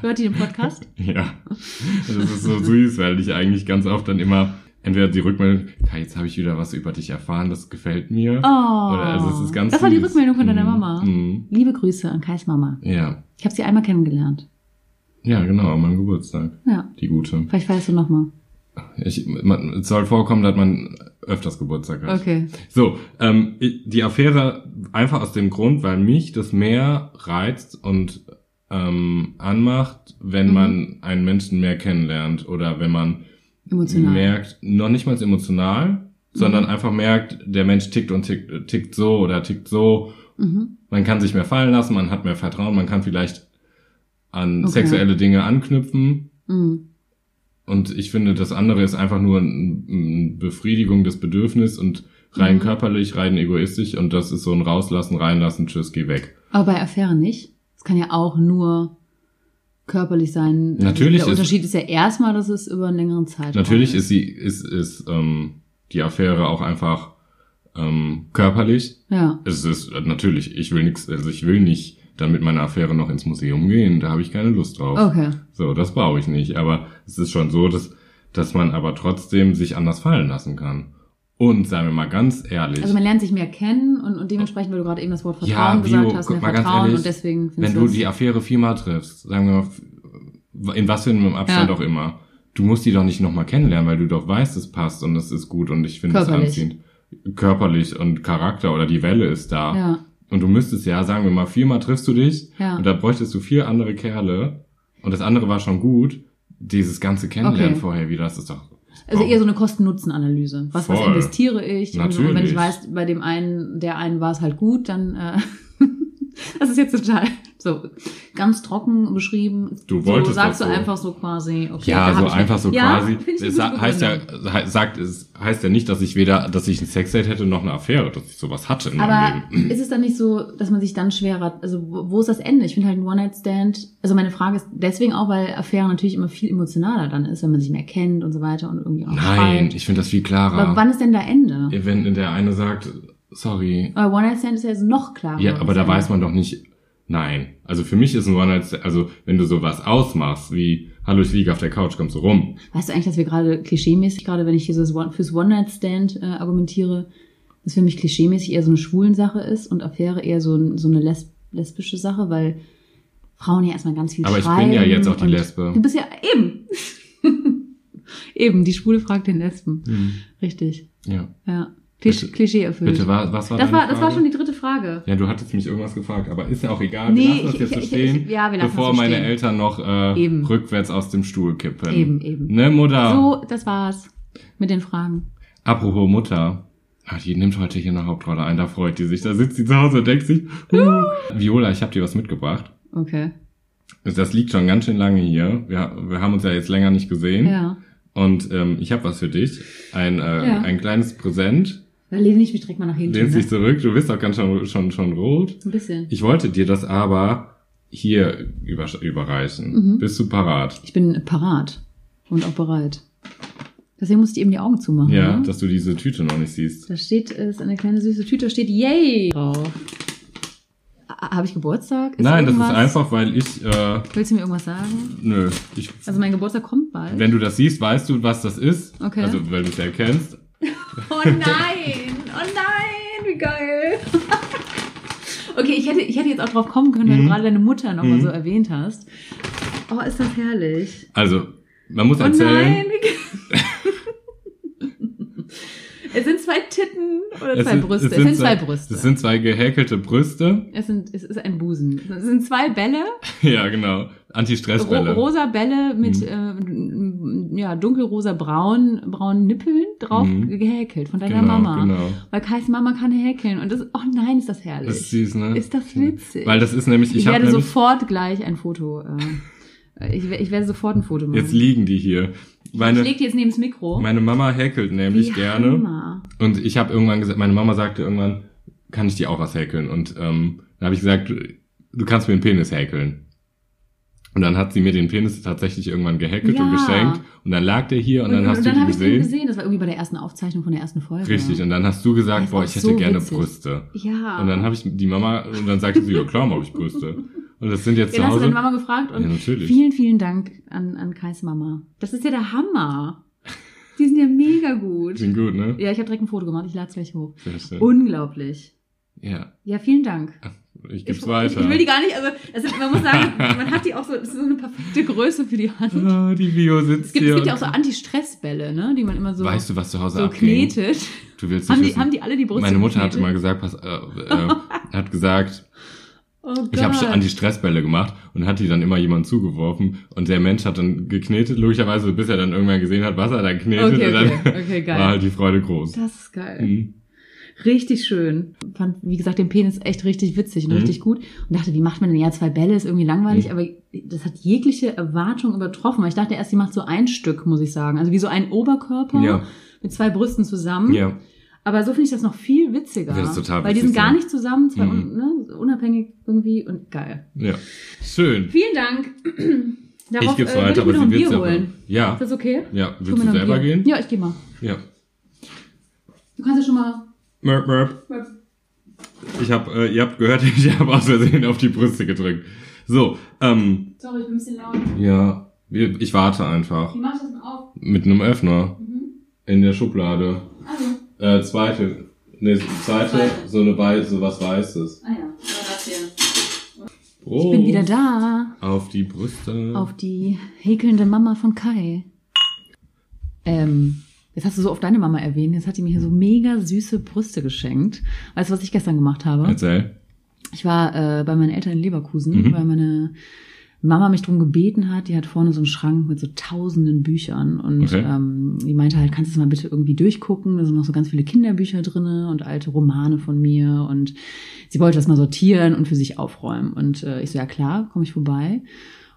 Hört die den Podcast? *laughs* ja. Das ist so süß, weil ich eigentlich ganz oft dann immer entweder die Rückmeldung, Kai, jetzt habe ich wieder was über dich erfahren, das gefällt mir. Oh. Oder also es ist ganz das war die. Rückmeldung von deiner Mhm. Mama. Mhm. Liebe Grüße an Kais Mama. Ja. Ich habe sie einmal kennengelernt. Ja, genau, an meinem Geburtstag. Ja. Die gute. Vielleicht feierst du nochmal. Ich, man, es soll vorkommen, dass man öfters Geburtstag hat. Okay. So, ähm, die Affäre einfach aus dem Grund, weil mich das mehr reizt und ähm, anmacht, wenn Mhm. man einen Menschen mehr kennenlernt oder wenn man Emotional. merkt, noch nicht mal emotional, sondern Mhm. einfach merkt, der Mensch tickt und tickt, tickt so oder tickt so. Mhm. Man kann sich mehr fallen lassen, man hat mehr Vertrauen, man kann vielleicht an Okay. sexuelle Dinge anknüpfen. Mhm. Und ich finde, das andere ist einfach nur ein, ein Befriedigung des Bedürfnisses und rein Mhm. körperlich, rein egoistisch. Und das ist so ein Rauslassen, reinlassen, tschüss, geh weg. Aber bei Affäre nicht. Es kann ja auch nur körperlich sein. Natürlich Der ist- Unterschied ist ja erstmal, dass es über einen längeren Zeitraum Natürlich ist sie, ist, ist ähm, die Affäre auch einfach ähm, körperlich. Ja. Es ist äh, natürlich, ich will nichts, also ich will nicht dann mit meiner Affäre noch ins Museum gehen, da habe ich keine Lust drauf. Okay. So, das brauche ich nicht. Aber es ist schon so, dass, dass man aber trotzdem sich anders fallen lassen kann. Und sagen wir mal ganz ehrlich, Also man lernt sich mehr kennen und, und dementsprechend, weil du gerade eben das Wort Vertrauen Ja, gesagt Bio, hast, mehr mal ganz Vertrauen ehrlich, und deswegen wenn du die Affäre viermal triffst, sagen wir mal, in was für einem Abstand Ja. auch immer, du musst die doch nicht nochmal kennenlernen, weil du doch weißt, es passt und es ist gut und ich finde es anziehend. Körperlich und Charakter oder die Welle ist da. Ja. Und du müsstest ja, sagen wir mal, viermal triffst du dich Ja. und da bräuchtest du vier andere Kerle und das andere war schon gut. Dieses ganze Kennenlernen Okay. vorher wieder, das ist doch. Also eher so eine Kosten-Nutzen-Analyse. Was, was investiere ich? Und, und wenn Natürlich. ich weiß, bei dem einen, der einen war es halt gut, dann äh, *laughs* das ist jetzt total so ganz trocken beschrieben. Du so, wolltest sagst das du so. einfach so quasi. Okay, Ja, so einfach so ja, quasi. Es heißt ja, sagt, es heißt ja nicht, dass ich weder, dass ich ein Sexdate hätte noch eine Affäre, dass ich sowas hatte in meinem Aber Leben. ist es dann nicht so, dass man sich dann schwerer, also wo ist das Ende? Ich finde halt ein One-Night-Stand, also meine Frage ist deswegen auch, weil Affäre natürlich immer viel emotionaler dann ist, wenn man sich mehr kennt und so weiter und irgendwie auch Nein, schreibt. ich finde das viel Aber klarer. wann ist denn da Ende? Wenn der eine sagt, sorry. Aber One-Night-Stand ist ja jetzt noch klarer. Ja, aber da weiß man doch nicht. Nein. Also für mich ist ein One Night also wenn du sowas ausmachst, wie, hallo, ich liege auf der Couch, kommst du rum. Weißt du eigentlich, dass wir gerade klischeemäßig, gerade wenn ich hier so das One, fürs One-Night-Stand äh, argumentiere, dass für mich klischeemäßig eher so eine schwulen Sache ist und Affäre eher so, so eine lesb lesbische Sache, weil Frauen ja erstmal ganz viel Aber ich schreiben. bin ja jetzt auch die Lesbe. Du bist ja eben. *laughs* eben, die Schwule fragt den Lesben. Hm. Richtig. Ja. Ja. Klisch Bitte- Klischee erfüllt. Bitte, was, was war das, war, das war schon die dritte Frage. Ja, du hattest mich irgendwas gefragt, aber ist ja auch egal. Nee, wir lassen das ich- jetzt so ich- stehen, ich- ja, wir lassen bevor so meine stehen. Eltern noch äh, Eben. rückwärts aus dem Stuhl kippen. Eben, eben. Ne, Mutter? So, das war's mit den Fragen. Apropos Mutter. Ah, die nimmt heute hier eine Hauptrolle ein, da freut die sich. Da sitzt sie zu Hause und denkt sich, uh, *laughs* Viola, ich habe dir was mitgebracht. Okay. Das liegt schon ganz schön lange hier. Wir, wir haben uns ja jetzt länger nicht gesehen. Ja. Und ähm, ich habe was für dich. Ein, äh, Ja. ein kleines Präsent. Dann lehne ich mich direkt mal nach hinten. Lehnst Ne? dich zurück. Du bist auch ganz schon, schon, schon rot. Ein bisschen. Ich wollte dir das aber hier über, überreichen. Mhm. Bist du parat? Ich bin parat und auch bereit. Deswegen musste ich eben die Augen zumachen. Ja, ne? dass du diese Tüte noch nicht siehst. Da steht, ist eine kleine süße Tüte, da steht Yay drauf. Habe ich Geburtstag? Ist Nein, das ist einfach, weil ich, äh, Willst du mir irgendwas sagen? nö, ich, Also mein Geburtstag kommt bald. wenn du das siehst, weißt du, was das ist. Okay. Also, weil du es ja kennst. Oh nein! Oh nein! Wie geil! *laughs* okay, ich hätte, ich hätte jetzt auch drauf kommen können, wenn Mhm. du gerade deine Mutter noch mal Mhm. so erwähnt hast. Oh, ist das herrlich. Also, man muss Oh erzählen. nein! Wie geil. *laughs* es sind zwei Titten oder es zwei sind- Brüste. Es sind, zwei, Es Brüste. sind zwei gehäkelte Brüste. es, sind, es ist ein Busen. Es sind zwei Bälle, *laughs* ja, genau. Ro Anti-Stress-Bälle. rosa Bälle mit äh, ja, dunkelrosa braun, braunen Nippeln drauf Mhm. gehäkelt von deiner genau, Mama. Genau. Weil Kais Mama kann häkeln. Und das, oh nein, ist das herrlich. Das ist süß, ne? Ist das witzig? Weil das ist nämlich, ich ich, werde sofort gleich ein Foto. Äh, ich, ich werde sofort ein Foto machen. jetzt liegen die hier. ich Meine, leg die jetzt neben das Mikro. meine Mama häkelt nämlich Wie gerne. Hammer. Und ich habe irgendwann gesagt, meine Mama sagte irgendwann, kann ich dir auch was häkeln? Und ähm, dann habe ich gesagt, du, du kannst mir einen Penis häkeln. Und dann hat sie mir den Penis tatsächlich irgendwann gehäkelt und Ja. geschenkt. Und dann lag der hier und, dann hast du die habe ich den gesehen. gesehen. Das war irgendwie bei der ersten Aufzeichnung von der ersten Folge. Richtig. Und dann hast du gesagt, boah, ich hätte so gerne witzig. Brüste. Ja. Und dann habe ich die Mama, und dann sagte sie, ja klar, habe ich Brüste. Und das sind jetzt ja, dann zu hast du Hause. deine Mama gefragt und Ja, natürlich. vielen, vielen Dank an, an Kais Mama. Das ist ja der Hammer. Die sind ja mega gut. Sind gut, ne? Ja, ich habe direkt ein Foto gemacht. Ich lade es gleich hoch. Sehr schön. Unglaublich. ja, Ja, vielen Dank. Ich gib's ich, weiter. Ich, will die gar nicht, also ist, man muss sagen, *laughs* man hat die auch so, das ist so eine perfekte Größe für die Hand. Ah, die Bio sitzt Es gibt, hier. es gibt ja auch so Anti-Stress-Bälle, ne, die man immer so, weißt du, was zu Hause so abging? knetet. Du willst nicht Haben die, wissen. haben die alle die Brüste Meine Mutter hat immer gesagt, pass, äh, äh, *laughs* hat gesagt, oh Gott. ich habe Anti-Stressbälle gemacht und hat die dann immer jemand zugeworfen und der Mensch hat dann geknetet, logischerweise, bis er dann irgendwann gesehen hat, was er dann knetet Okay, und dann okay, okay, geil. war halt die Freude groß. Das ist geil. Mhm. Richtig schön. Fand, wie gesagt, den Penis echt richtig witzig und Mhm. richtig gut. Und dachte, wie macht man denn ja zwei Bälle? Ist irgendwie langweilig, Mhm. aber das hat jegliche Erwartung übertroffen. Weil ich dachte erst, die macht so ein Stück, muss ich sagen. Also wie so ein Oberkörper Ja. mit zwei Brüsten zusammen. Ja. Aber so finde ich das noch viel witziger. Das ist total Weil die sind gar nicht zusammen, zwei Mhm. un, ne, unabhängig irgendwie und geil. Ja. Schön. Vielen Dank. *clears throat* Darauf, ich geb's äh, würde weiter, aber sie Bier wird's holen. Ja. Ist das okay? Ja. Willst du selber gehen? Ja, ich gehe mal. Ja. Du kannst ja schon mal. Merp, merp. Ich hab, äh, ihr habt gehört, *laughs* ich habe aus Versehen auf die Brüste gedrückt. So, ähm, Sorry, ich bin ein bisschen laut. ja, ich warte einfach. Wie mach ich das denn auf? Mit einem Öffner. Mhm. In der Schublade. Also, Äh, zweite. Ne, zweite, Zweite. so eine Weiß, so was Weißes. ah ja, aber das hier. Prost. Ich bin wieder da. Auf die Brüste. Auf die häkelnde Mama von Kai. Ähm, jetzt hast du so oft deine Mama erwähnt. Jetzt hat die mir hier so mega süße Brüste geschenkt. Weißt du, was ich gestern gemacht habe? Erzähl. Ich war äh, bei meinen Eltern in Leverkusen, Mhm. weil meine Mama mich drum gebeten hat. Die hat vorne so einen Schrank mit so tausenden Büchern und Okay. ähm, die meinte halt, kannst du das mal bitte irgendwie durchgucken? Da sind noch so ganz viele Kinderbücher drinne und alte Romane von mir und sie wollte das mal sortieren und für sich aufräumen. Und äh, ich so, ja klar, komme ich vorbei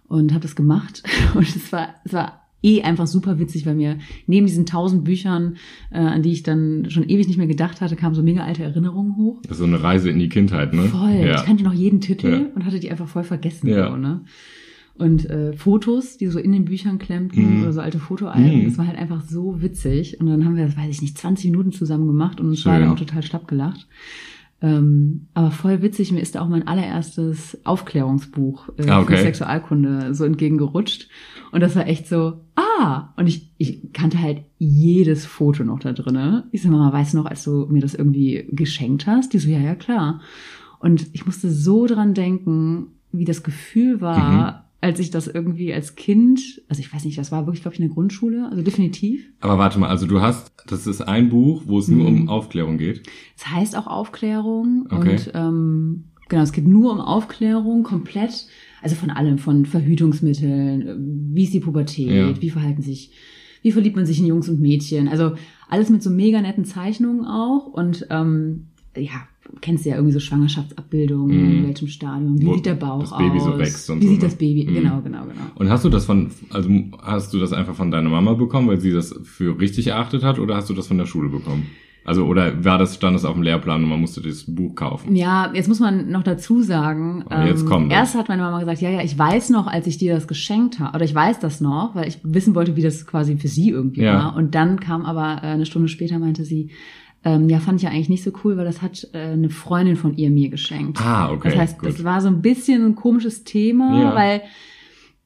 und habe das gemacht *laughs* und es war, es war eh einfach super witzig, weil mir neben diesen tausend Büchern, äh, an die ich dann schon ewig nicht mehr gedacht hatte, kamen so mega alte Erinnerungen hoch. Das ist so eine Reise in die Kindheit, ne? Voll. Ja. Ich kannte noch jeden Titel Ja. und hatte die einfach voll vergessen. Ja. So, ne? Und äh, Fotos, die so in den Büchern klemmten Mhm. oder so alte Fotoalben, Mhm. das war halt einfach so witzig. Und dann haben wir das, weiß ich nicht, 20 Minuten zusammen gemacht und uns Schön. beide auch total schlapp gelacht. Ähm, aber voll witzig, mir ist da auch mein allererstes Aufklärungsbuch äh, Ah, okay. für Sexualkunde so entgegengerutscht. Und das war echt so, ah! Und ich, ich kannte halt jedes Foto noch da drinne. Ich sag mal, weißt du noch, als du mir das irgendwie geschenkt hast? Die so, ja, ja, klar. Und ich musste so dran denken, wie das Gefühl war, als ich das irgendwie als Kind, also ich weiß nicht, das war wirklich, glaube ich, in der Grundschule, also definitiv. Aber warte mal, also du hast, das ist ein Buch, wo es nur Mhm. um Aufklärung geht. Es heißt auch Aufklärung Okay. und ähm, genau, es geht nur um Aufklärung komplett, also von allem, von Verhütungsmitteln, äh, wie ist die Pubertät, Ja. wie verhalten sich, wie verliebt man sich in Jungs und Mädchen, also alles mit so mega netten Zeichnungen auch und ähm, ja, kennst du ja irgendwie so Schwangerschaftsabbildungen, Mhm. in welchem Stadium, wie Wo sieht der Bauch das Baby aus, so wächst und wie so, sieht ne? das Baby, Mhm. genau, genau, genau. Und hast du das von, also hast du das einfach von deiner Mama bekommen, weil sie das für richtig erachtet hat, oder hast du das von der Schule bekommen? Also, oder war das, stand das auf dem Lehrplan und man musste das Buch kaufen? Ja, jetzt muss man noch dazu sagen, Aber jetzt ähm, kommt es. erst hat meine Mama gesagt, ja, ja, ich weiß noch, als ich dir das geschenkt habe, oder ich weiß das noch, weil ich wissen wollte, wie das quasi für sie irgendwie Ja. war. Und dann kam aber äh, eine Stunde später, meinte sie, ähm, ja, fand ich ja eigentlich nicht so cool, weil das hat äh, eine Freundin von ihr mir geschenkt. Ah, okay. das heißt, gut. das war so ein bisschen ein komisches Thema, Ja. weil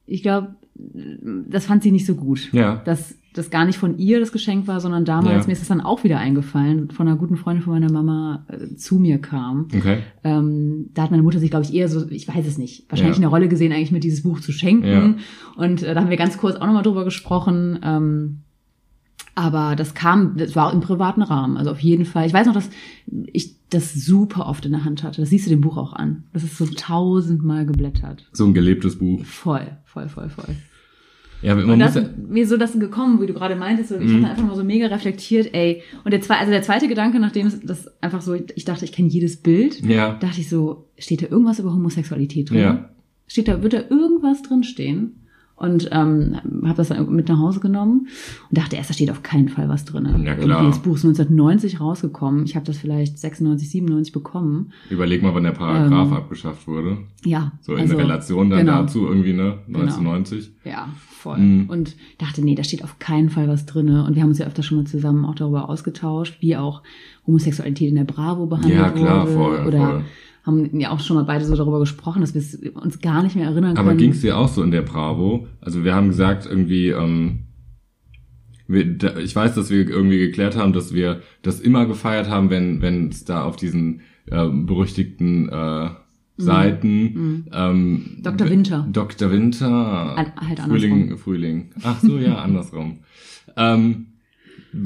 ich glaube, das fand sie nicht so gut. Ja. Dass das gar nicht von ihr das Geschenk war, sondern damals, Ja. mir ist es dann auch wieder eingefallen, von einer guten Freundin von meiner Mama äh, zu mir kam. Okay. Ähm, da hat meine Mutter sich, glaube ich, eher so, ich weiß es nicht, wahrscheinlich Ja. eine Rolle gesehen, eigentlich mit dieses Buch zu schenken. Ja. Und äh, da haben wir ganz kurz auch nochmal drüber gesprochen. Ähm, aber das kam, das war im privaten Rahmen. Also auf jeden Fall. Ich weiß noch, dass ich das super oft in der Hand hatte. Das siehst du dem Buch auch an. Das ist so tausendmal geblättert. So ein gelebtes Buch. Voll, voll, voll, voll. Ja, man Und muss das ja, mir so das gekommen, wie du gerade meintest. Ich Mhm. habe einfach mal so mega reflektiert, ey. Und der zweite, also der zweite Gedanke, nachdem es das einfach so, ich dachte, ich kenne jedes Bild, ja, dachte ich so, steht da irgendwas über Homosexualität drin? Ja. Steht da, wird da irgendwas drin stehen? Und ähm, habe das dann mit nach Hause genommen und dachte erst, da steht auf keinen Fall was drin. Ja, klar. Irgendwie das Buch ist 1990 rausgekommen. Ich habe das vielleicht 96, 97 bekommen. überleg mal, wann der Paragraph Ähm, abgeschafft wurde. Ja. So in also, Relation dann genau. dazu irgendwie, ne? 1990. Ja, voll. Mhm. Und dachte, nee, da steht auf keinen Fall was drinne. Und wir haben uns ja öfter schon mal zusammen auch darüber ausgetauscht, wie auch Homosexualität in der Bravo behandelt Ja, klar, wurde. voll, oder voll. Haben ja auch schon mal beide so darüber gesprochen, dass wir uns gar nicht mehr erinnern Aber können. ging es dir auch so in der Bravo? Also wir haben gesagt, irgendwie, ähm, wir, da, ich weiß, dass wir irgendwie geklärt haben, dass wir das immer gefeiert haben, wenn wenn es da auf diesen ähm, berüchtigten äh, Seiten ähm, Dr. Winter. Dr. Winter An- halt Frühling andersrum. Frühling. Ach so, ja, *laughs* andersrum. ähm,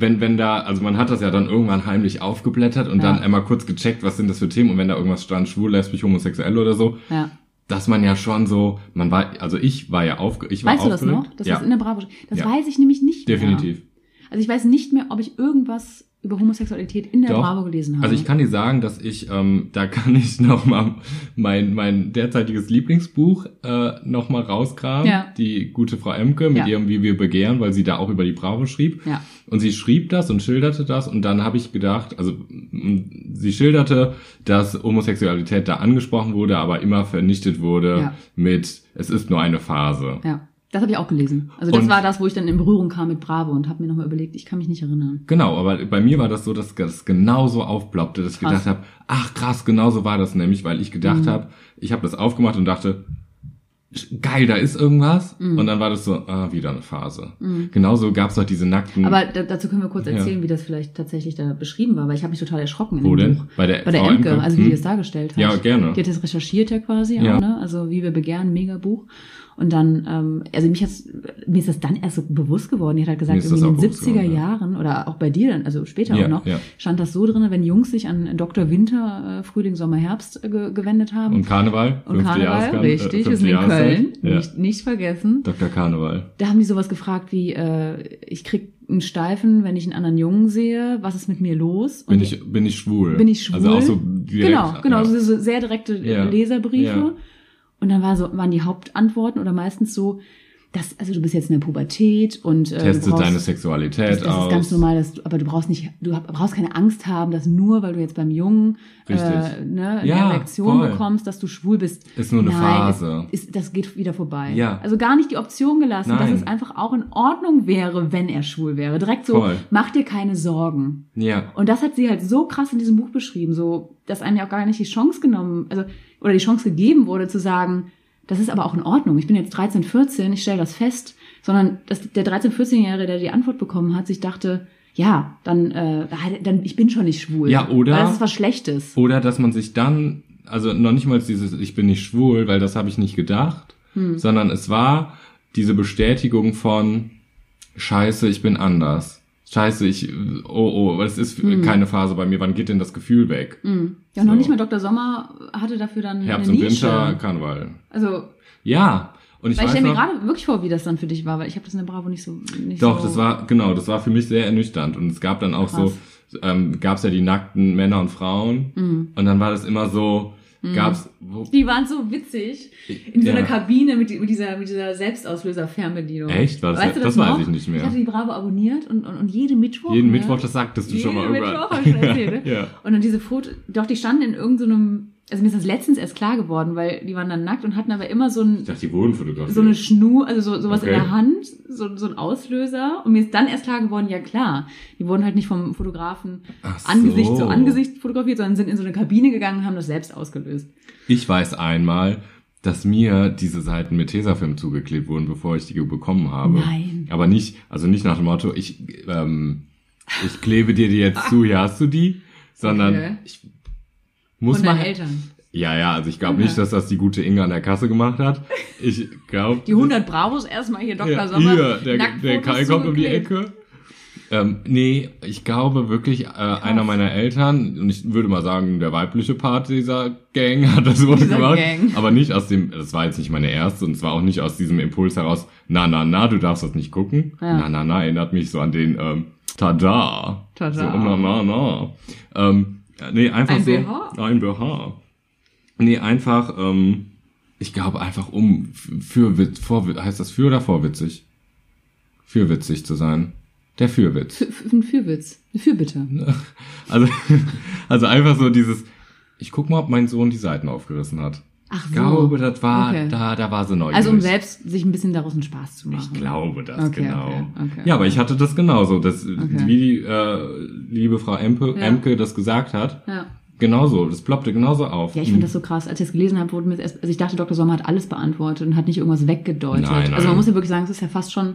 wenn, wenn da, also man hat das ja dann irgendwann heimlich aufgeblättert und Ja. dann einmal kurz gecheckt, was sind das für Themen und wenn da irgendwas stand, schwul, lesbisch, homosexuell oder so, ja. dass man ja schon so, man war, also ich war ja auf, ich war Weißt du das aufgeregt. noch? Dass ja, das in der Bravo? Das Ja. weiß ich nämlich nicht mehr. definitiv. Also ich weiß nicht mehr, ob ich irgendwas über Homosexualität in der Doch. Bravo gelesen habe. Also ich kann dir sagen, dass ich, ähm, da kann ich *laughs* noch mal mein, mein derzeitiges Lieblingsbuch äh, noch mal rauskramen. Ja. Die gute Frau Emke mit Ja. ihrem Wie wir begehren, weil sie da auch über die Bravo schrieb. Ja. Und sie schrieb das und schilderte das und dann habe ich gedacht, also sie schilderte, dass Homosexualität da angesprochen wurde, aber immer vernichtet wurde Ja. mit es ist nur eine Phase. Ja, das habe ich auch gelesen. Also das Und- war das, wo ich dann in Berührung kam mit Bravo und habe mir nochmal überlegt, ich kann mich nicht erinnern. Genau, aber bei mir war das so, dass das genauso aufploppte, dass ich Krass. gedacht habe, ach krass, genauso war das nämlich, weil ich gedacht Mhm. habe, ich habe das aufgemacht und dachte, geil, da ist irgendwas. Mhm. Und dann war das so, ah, wieder eine Phase. Genauso gab's doch diese nackten. Aber da, dazu können wir kurz Ja. erzählen, wie das vielleicht tatsächlich da beschrieben war, weil ich habe mich total erschrocken in Wo dem denn? Buch. Bei der Bei der Frau Emke, Emke? also wie Hm? die es dargestellt hat. Ja, gerne. Die hat das recherchiert ja quasi Ja. auch, ne? Also wie wir begehren, mega Buch. Und dann, ähm, also mich hat's, mir ist das dann erst so bewusst geworden. Die hat halt gesagt, ist irgendwie in den auch bewusst 70er geworden, ja. Jahren oder auch bei dir dann, also später Ja, auch noch, ja. stand das so drin, wenn Jungs sich an Dr. Winter, äh, Frühling, Sommer, Herbst äh, ge gewendet haben. und Karneval, Und Karneval, Jahreskar- richtig, äh, sind in Jahreszeit. Köln, nicht, nicht vergessen. Dr. Karneval. Da haben die sowas gefragt wie, äh, ich krieg einen Steifen, wenn ich einen anderen Jungen sehe, was ist mit mir los? Und Bin ich, bin ich schwul? bin ich schwul? Also auch so direkt. genau, genau, Ja. so, so sehr direkte Ja. Leserbriefe. Ja. Und dann war so, waren die Hauptantworten oder meistens so, dass, also du bist jetzt in der Pubertät und äh, Teste brauchst, deine Sexualität das, das aus. ist ganz normal, dass du, aber du brauchst nicht, du brauchst keine Angst haben, dass nur, weil du jetzt beim Jungen äh, ne, eine Ja, Erektion voll. bekommst, dass du schwul bist. Ist nur eine Nein, Phase. Es, ist, das geht wieder vorbei. Ja. Also gar nicht die Option gelassen, dass Nein. es einfach auch in Ordnung wäre, wenn er schwul wäre. Direkt so, Voll. mach dir keine Sorgen. Ja. Und das hat sie halt so krass in diesem Buch beschrieben, so, dass einem ja auch gar nicht die Chance genommen, also, oder die Chance gegeben wurde zu sagen, das ist aber auch in Ordnung. Ich bin jetzt 13, 14, ich stelle das fest, sondern dass der 13, 14-Jährige, der die Antwort bekommen hat, sich dachte, ja, dann, äh, dann ich bin schon nicht schwul. Ja, oder- Weil das ist was Schlechtes. Oder dass man sich dann, also noch nicht mal dieses, ich bin nicht schwul, weil das habe ich nicht gedacht, Hm. sondern es war diese Bestätigung von Scheiße, ich bin anders. Scheiße, ich, oh, oh, es ist Hm. keine Phase bei mir, wann geht denn das Gefühl weg? Mhm. Ja, und noch So. nicht mal Dr. Sommer hatte dafür dann Herbst und Nische. Winter, Karneval. Also, Ja, und ich weil ich stelle mir gerade wirklich vor, wie das dann für dich war, weil ich habe das in der Bravo nicht so nicht doch, so das war, genau, das war für mich sehr ernüchternd und es gab dann auch Krass. so, ähm, gab's ja die nackten Männer und Frauen Mhm. und dann war das immer so, gab's, wo, Die waren so witzig. In so Ja. einer Kabine mit, mit dieser, mit dieser Selbstauslöser-Fernbedienung. Echt? War das- weißt du das noch? weiß ich nicht mehr. Ich hatte die Bravo abonniert und, und, und jeden Mittwoch. jeden ne? Mittwoch, das sagtest du schon mal Jeden. Mittwoch hab ich schon erzählt, ne? *laughs* ja. Und dann diese Foto, doch, die standen in irgendeinem, also mir ist das letztens erst klar geworden, weil die waren dann nackt und hatten aber immer so ein, Ich dachte, die wurden fotografiert. so eine Schnur, also so, sowas Okay. in der Hand, so, so ein Auslöser. Und mir ist dann erst klar geworden, ja klar, die wurden halt nicht vom Fotografen Ach so. Angesicht zu Angesicht fotografiert, sondern sind in so eine Kabine gegangen und haben das selbst ausgelöst. Ich weiß einmal, dass mir diese Seiten mit Tesafilm zugeklebt wurden, bevor ich die bekommen habe. Nein. Aber nicht, also nicht nach dem Motto, ich, ähm, ich klebe dir die jetzt zu, hier hast du die, sondern Okay. ich muss Von mal. deinen Eltern. Ja, ja, also ich glaube nicht, dass das die gute Inga an der Kasse gemacht hat. Ich glaube. Die 100 Bravos erstmal hier Dr. Ja, Sommer. hier, der, der Kai kommt um die. Ecke. Ähm, nee, ich glaube wirklich, äh, einer meiner Eltern, und ich würde mal sagen, der weibliche Part dieser Gang *laughs* hat das wohl gemacht. Gang. Aber nicht aus dem, das war jetzt nicht meine erste und es war auch nicht aus diesem Impuls heraus, na, na, na, du darfst das nicht gucken. Ja. Na, na, na, erinnert mich so an den, ähm, Tada. Tada. So, na, na, na. Ähm, nee, einfach Ein so. BH? Ein BH. Nee, einfach, ähm, ich glaube einfach um für, vor, heißt das für oder vorwitzig? Fürwitzig zu sein. Der Fürwitz. Für, für, ein Fürwitz. Eine Fürbitte. *laughs* Also, *laughs* also einfach so dieses, ich guck mal, ob mein Sohn die Seiten aufgerissen hat. Ach Ich so. glaube, das war, Okay. da, da war sie neugierig. Also um selbst sich ein bisschen daraus einen Spaß zu machen. Ich glaube das, Okay, genau. okay. Ja, aber ich hatte das genauso. Das, Okay. Wie die äh, liebe Frau Empe, Ja. Emke das gesagt hat, Ja. genauso. Das ploppte genauso auf. Ja, ich finde das so krass. Als ich das gelesen habe, wurde mir das erst, also ich dachte, Dr. Sommer hat alles beantwortet und hat nicht irgendwas weggedeutet. Nein, nein. Also man muss ja wirklich sagen, es ist ja fast schon,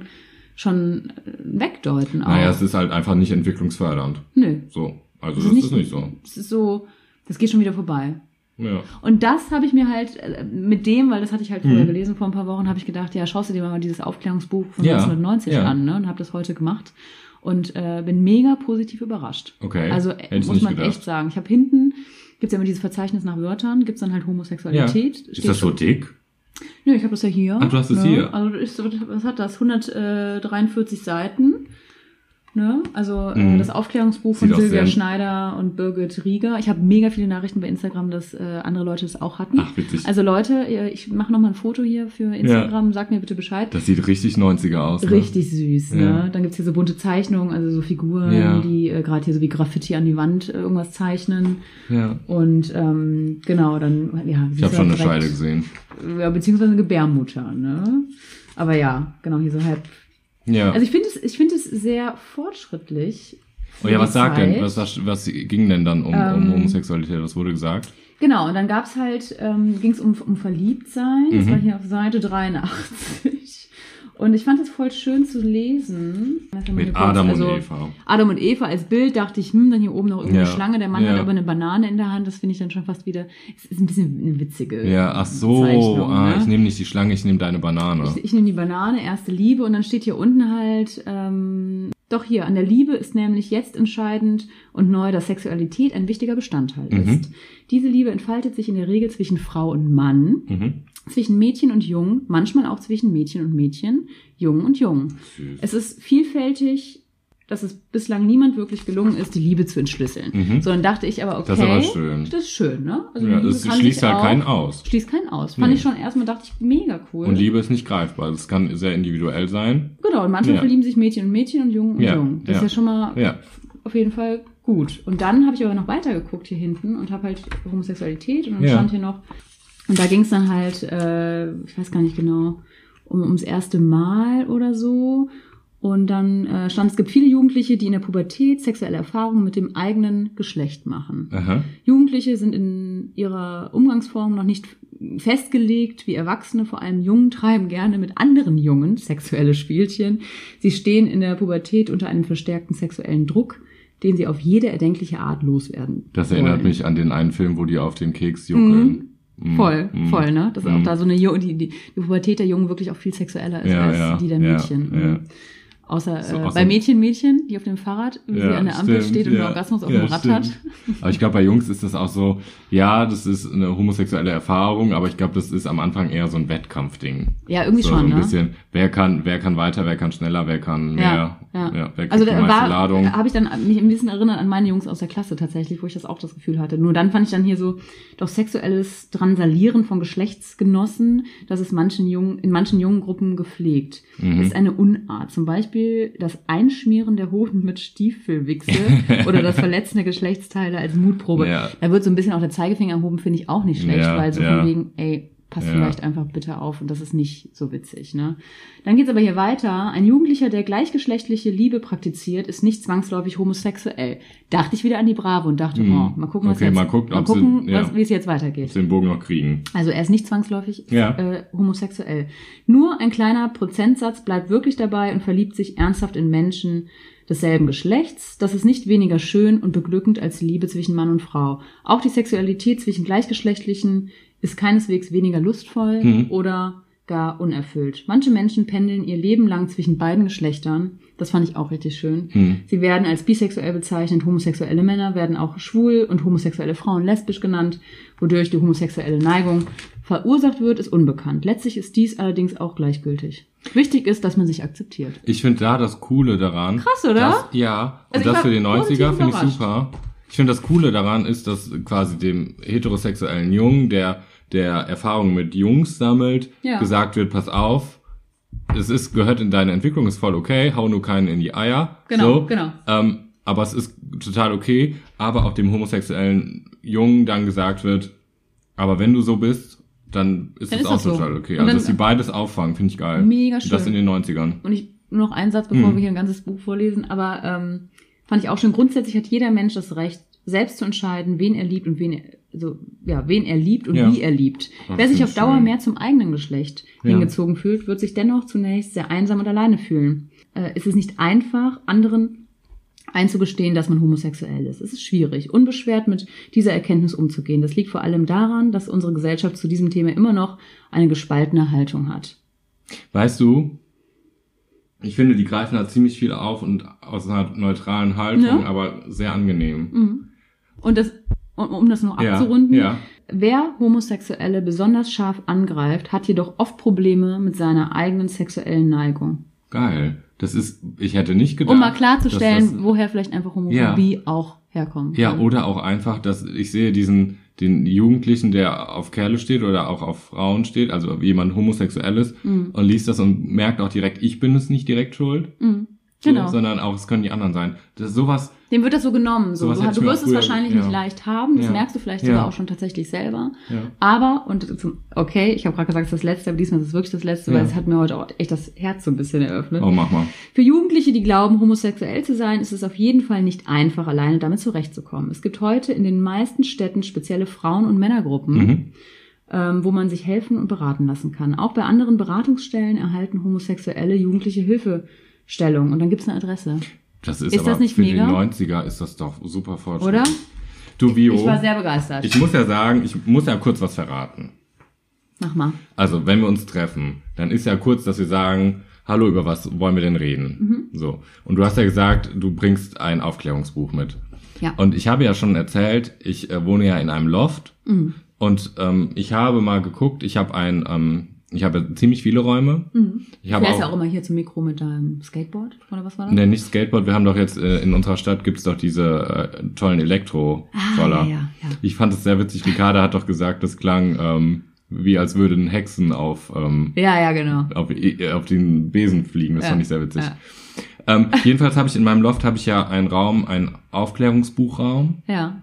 schon äh, wegdeuten auch. Naja, es ist halt einfach nicht entwicklungsfördernd. Nö. So. Also Es das ist nicht so. Es ist so, das geht schon wieder vorbei. Ja. Und das habe ich mir halt äh, mit dem, weil das hatte ich halt vorher Mhm. gelesen vor ein paar Wochen, habe ich gedacht, ja, schaust du dir mal dieses Aufklärungsbuch von Ja, 1990 ja. an, ne? Und habe das heute gemacht und äh, bin mega positiv überrascht. Okay. Also äh, muss man gedacht. echt sagen. Ich habe hinten gibt's ja immer dieses Verzeichnis nach Wörtern, gibt's dann halt Homosexualität. Ist das so dick? Nö, ich habe das ja hier. Ach, du hast es ne? hier. Also ist, was hat das? 143 Seiten. Ne? Also äh, Mhm. das Aufklärungsbuch von Silvia Schneider und Birgit Rieger. Ich habe mega viele Nachrichten bei Instagram, dass äh, andere Leute es auch hatten. Ach, witzig. Also Leute, ich mache noch mal ein Foto hier für Instagram. Sagt mir bitte Bescheid. das sieht richtig 90er aus. Ne? Richtig süß, ne? Ja. Dann gibt's hier so bunte Zeichnungen, also so Figuren, Ja. die äh, gerade hier so wie Graffiti an die Wand äh, irgendwas zeichnen. Ja. Und ähm, genau, dann, ja, Ich habe schon eine Scheide gesehen. Ja, beziehungsweise eine Gebärmutter, ne? Aber ja, genau, hier so halb. Ja. Also ich finde es, ich finde es sehr fortschrittlich. oh ja, was sagt denn? Zeit. Was, was, was ging denn dann um, Ähm, um Homosexualität? Was wurde gesagt? Genau, und dann gab's halt, ähm, ging es um, um Verliebtsein. Das Mhm. war hier auf Seite 83. Und ich fand es voll schön zu lesen. Mit Adam kurz? und Also, Eva. Adam und Eva als Bild dachte ich, hm, dann hier oben noch irgendeine Ja. Schlange. Der Mann Ja. hat aber eine Banane in der Hand. Das finde ich dann schon fast wieder. Es ist ein bisschen eine witzige. Ja, ach so. Ah, ne? Ich nehme nicht die Schlange, ich nehme deine Banane. Ich, ich nehme die Banane, erste Liebe und dann steht hier unten halt, ähm, doch hier, an der Liebe ist nämlich jetzt entscheidend und neu, dass Sexualität ein wichtiger Bestandteil Mhm. ist. Diese Liebe entfaltet sich in der Regel zwischen Frau und Mann, Mhm. Zwischen Mädchen und Jung, manchmal auch zwischen Mädchen und Mädchen, Jung und Jung. Süß. Es ist vielfältig, dass es bislang niemand wirklich gelungen ist, die Liebe zu entschlüsseln. Mhm. So, dann dachte ich aber, okay, Das ist aber schön. das ist schön, ne? Also Ja, kann schließt halt auch- keinen aus. Schließt keinen aus. Fand Nee. ich schon erstmal, dachte ich, mega cool. Und Liebe ist nicht greifbar. Das kann sehr individuell sein. Genau, und manchmal Ja. verlieben sich Mädchen und Mädchen und Jungen und Ja, Jungen. Das ist ja schon mal Ja. auf jeden Fall gut. Und dann habe ich aber noch weitergeguckt hier hinten und habe halt Homosexualität und dann stand hier noch, und da ging es dann halt, äh, ich weiß gar nicht genau, um, ums erste Mal oder so. Und dann äh, stand, es gibt viele Jugendliche, die in der Pubertät sexuelle Erfahrungen mit dem eigenen Geschlecht machen. Aha. Jugendliche sind in ihrer Umgangsform noch nicht festgelegt wie Erwachsene, vor allem Jungen treiben gerne mit anderen Jungen sexuelle Spielchen. Sie stehen in der Pubertät unter einem verstärkten sexuellen Druck, den sie auf jede erdenkliche Art loswerden. Das erinnert wollen. mich an den einen Film, wo die auf den Keks juckeln. Mhm. Voll, Mhm. voll, ne? Dass auch Mhm. da so eine die, die, die Pubertät der Jungen wirklich auch viel sexueller ist Ja, als ja, die der Mädchen. ja. Außer, So, äh, außer- bei Mädchen, Mädchen, die auf dem Fahrrad, wie sie an der Ampel stimmt, steht und ja. einen Orgasmus auf Ja, dem Rad stimmt. hat. *laughs* Aber ich glaube, bei Jungs ist das auch so, ja, das ist eine homosexuelle Erfahrung, aber ich glaube, das ist am Anfang eher so ein Wettkampfding. Ja, irgendwie so, schon, so ein ne? bisschen, wer kann, wer kann weiter, wer kann schneller, wer kann mehr, Ja, ja. wer Also da war, habe ich dann mich ein bisschen erinnert an meine Jungs aus der Klasse tatsächlich, wo ich das auch das Gefühl hatte. Nur dann fand ich dann hier so doch sexuelles Drangsalieren von Geschlechtsgenossen, das ist manchen Jungen, in manchen jungen Gruppen gepflegt. Mhm. Ist eine Unart. Zum Beispiel das Einschmieren der Hoden mit Stiefelwichse *laughs* oder das Verletzen der Geschlechtsteile als Mutprobe. Ja. Da wird so ein bisschen auch der Zeigefinger erhoben, finde ich auch nicht schlecht, Ja, weil so ja. von wegen, ey, pass Ja. vielleicht einfach bitte auf und das ist nicht so witzig. Ne? Dann geht's aber hier weiter. Ein Jugendlicher, der gleichgeschlechtliche Liebe praktiziert, ist nicht zwangsläufig homosexuell. Dachte ich wieder an die Brave und dachte, Mhm. oh, mal gucken, was Okay, jetzt, mal gucken, sie- gucken ja. was, wie es jetzt weitergeht. Den Bogen noch kriegen. Also er ist nicht zwangsläufig Ja. äh, homosexuell. Nur ein kleiner Prozentsatz bleibt wirklich dabei und verliebt sich ernsthaft in Menschen desselben Geschlechts. Das ist nicht weniger schön und beglückend als die Liebe zwischen Mann und Frau. Auch die Sexualität zwischen Gleichgeschlechtlichen ist keineswegs weniger lustvoll Mhm. oder gar unerfüllt. Manche Menschen pendeln ihr Leben lang zwischen beiden Geschlechtern. Das fand ich auch richtig schön. Mhm. Sie werden als bisexuell bezeichnet. Homosexuelle Männer werden auch schwul und homosexuelle Frauen lesbisch genannt. Wodurch die homosexuelle Neigung verursacht wird, ist unbekannt. Letztlich ist dies allerdings auch gleichgültig. Wichtig ist, dass man sich akzeptiert. Ich finde da das Coole daran. Krass, oder? Dass, ja. Und Also ich das für die positiv 90er finde ich super. Ich finde das Coole daran ist, dass quasi dem heterosexuellen Jungen, der der Erfahrungen mit Jungs sammelt, Ja. gesagt wird, pass auf, es ist, gehört in deine Entwicklung, ist voll okay, hau nur keinen in die Eier. Genau, so. genau. Ähm, aber es ist total okay, aber auch dem homosexuellen Jungen dann gesagt wird, aber wenn du so bist, dann ist Dann es ist auch das so. total okay. Und Also, dann- dass sie beides auffangen, finde ich geil. Mega Und Das schön. in den 90ern. Und ich nur noch einen Satz, bevor Mhm. wir hier ein ganzes Buch vorlesen, aber ähm, fand ich auch schon grundsätzlich hat jeder Mensch das Recht, selbst zu entscheiden, wen er liebt und wen er, also, ja, wen er liebt und Ja. wie er liebt. Das Wer sich auf Dauer schön. mehr zum eigenen Geschlecht Ja. hingezogen fühlt, wird sich dennoch zunächst sehr einsam und alleine fühlen. Äh, es ist nicht einfach, anderen einzugestehen, dass man homosexuell ist. Es ist schwierig, unbeschwert mit dieser Erkenntnis umzugehen. Das liegt vor allem daran, dass unsere Gesellschaft zu diesem Thema immer noch eine gespaltene Haltung hat. Weißt du, ich finde, die greifen da ziemlich viel auf und aus einer neutralen Haltung, Ja. aber sehr angenehm. Mhm. Und das, um, um das noch Ja, abzurunden, ja. wer Homosexuelle besonders scharf angreift, hat jedoch oft Probleme mit seiner eigenen sexuellen Neigung. Geil. Das ist, ich hätte nicht gedacht. Um mal klarzustellen, das- woher vielleicht einfach Homophobie auch herkommt. Ja, oder auch einfach, dass ich sehe diesen, den Jugendlichen, der auf Kerle steht oder auch auf Frauen steht, also jemand Homosexuelles Mhm. und liest das und merkt auch direkt, ich bin es nicht direkt schuld, Mhm. So, Genau. sondern auch es können die anderen sein. Das ist sowas, Dem wird das so genommen. So. Du, du wirst es wahrscheinlich ja. nicht leicht haben. Das Ja. merkst du vielleicht Ja. sogar auch schon tatsächlich selber. Aber, und zum, okay, ich habe gerade gesagt, es ist das Letzte, aber diesmal ist es wirklich das Letzte, weil es hat mir heute auch echt das Herz so ein bisschen eröffnet. Oh, mach mal. Für Jugendliche, die glauben, homosexuell zu sein, ist es auf jeden Fall nicht einfach, alleine damit zurechtzukommen. Es gibt heute in den meisten Städten spezielle Frauen- und Männergruppen, Mhm. ähm, wo man sich helfen und beraten lassen kann. Auch bei anderen Beratungsstellen erhalten homosexuelle Jugendliche Hilfestellung. Und dann gibt es eine Adresse. Das ist, Ist aber das nicht für mega? die 90er ist das doch super Fortschritt. Oder? Du, Vio, Ich war sehr begeistert. ich muss ja sagen, ich muss ja kurz was verraten. Mach mal. Also, wenn wir uns treffen, dann ist ja kurz, dass wir sagen, hallo, über was wollen wir denn reden? Mhm. So. Und du hast ja gesagt, du bringst ein Aufklärungsbuch mit. Ja. Und ich habe ja schon erzählt, ich äh, wohne ja in einem Loft Mhm. und ähm, ich habe mal geguckt, ich habe ein, ähm, ich habe ziemlich viele Räume. Ich Du habe fährst auch, ja auch immer hier zum Mikro mit deinem Skateboard, oder was war das? ne, nicht Skateboard, wir haben doch jetzt äh, in unserer Stadt gibt's doch diese äh, tollen Elektro-Roller. Ah, ja, ja, ja. Ich fand es sehr witzig, Ricarda hat doch gesagt, das klang ähm, wie als würden Hexen auf ähm, Ja, ja, genau. auf, auf den Besen fliegen. Das Ja, fand ich sehr witzig. ja. Ähm, jedenfalls habe ich in meinem Loft habe ich ja einen Raum, einen Aufklärungsbuchraum. Ja.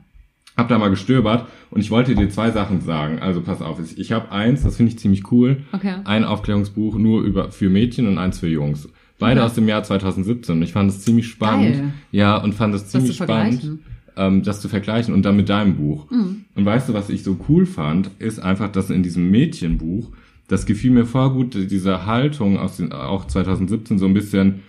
Hab da mal gestöbert und ich wollte dir zwei Sachen sagen. Also pass auf, ich, habe eins, das finde ich ziemlich cool. Okay. Ein Aufklärungsbuch nur über für Mädchen und eins für Jungs. Beide Mhm. aus dem Jahr 2017. Und ich fand es ziemlich spannend. Geil. Ja, und fand es ziemlich spannend, ähm, das zu vergleichen und dann mit deinem Buch. Mhm. Und weißt du, was ich so cool fand, ist einfach, dass in diesem Mädchenbuch, das gefiel mir voll gut, diese Haltung aus den, auch 2017 so ein bisschen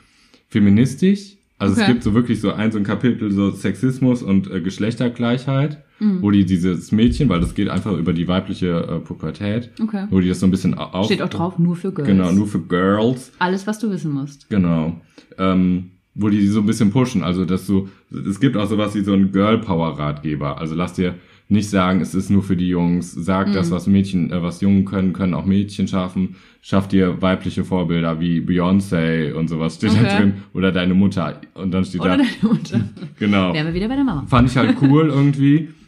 feministisch. Also es Okay. gibt so wirklich so ein, so ein Kapitel so Sexismus und äh, Geschlechtergleichheit, Mhm. wo die dieses Mädchen, weil das geht einfach über die weibliche äh, Pubertät, Okay. wo die das so ein bisschen auf... Steht auch drauf, nur für Girls. Genau, nur für Girls. Alles, was du wissen musst. Genau. Ähm, wo die so ein bisschen pushen. Also, dass du, es gibt auch sowas wie so einen Girl Power Ratgeber. Also lass dir nicht sagen, es ist nur für die Jungs. Sag, Mhm. das, was Mädchen, äh, was Jungen können, können auch Mädchen schaffen. Schaff dir weibliche Vorbilder wie Beyoncé und sowas steht da Okay. drin. Oder deine Mutter. Und dann steht Oder da, deine Mutter. *laughs* genau. Wären wir wieder bei der Mama. Fand ich halt cool irgendwie. *laughs*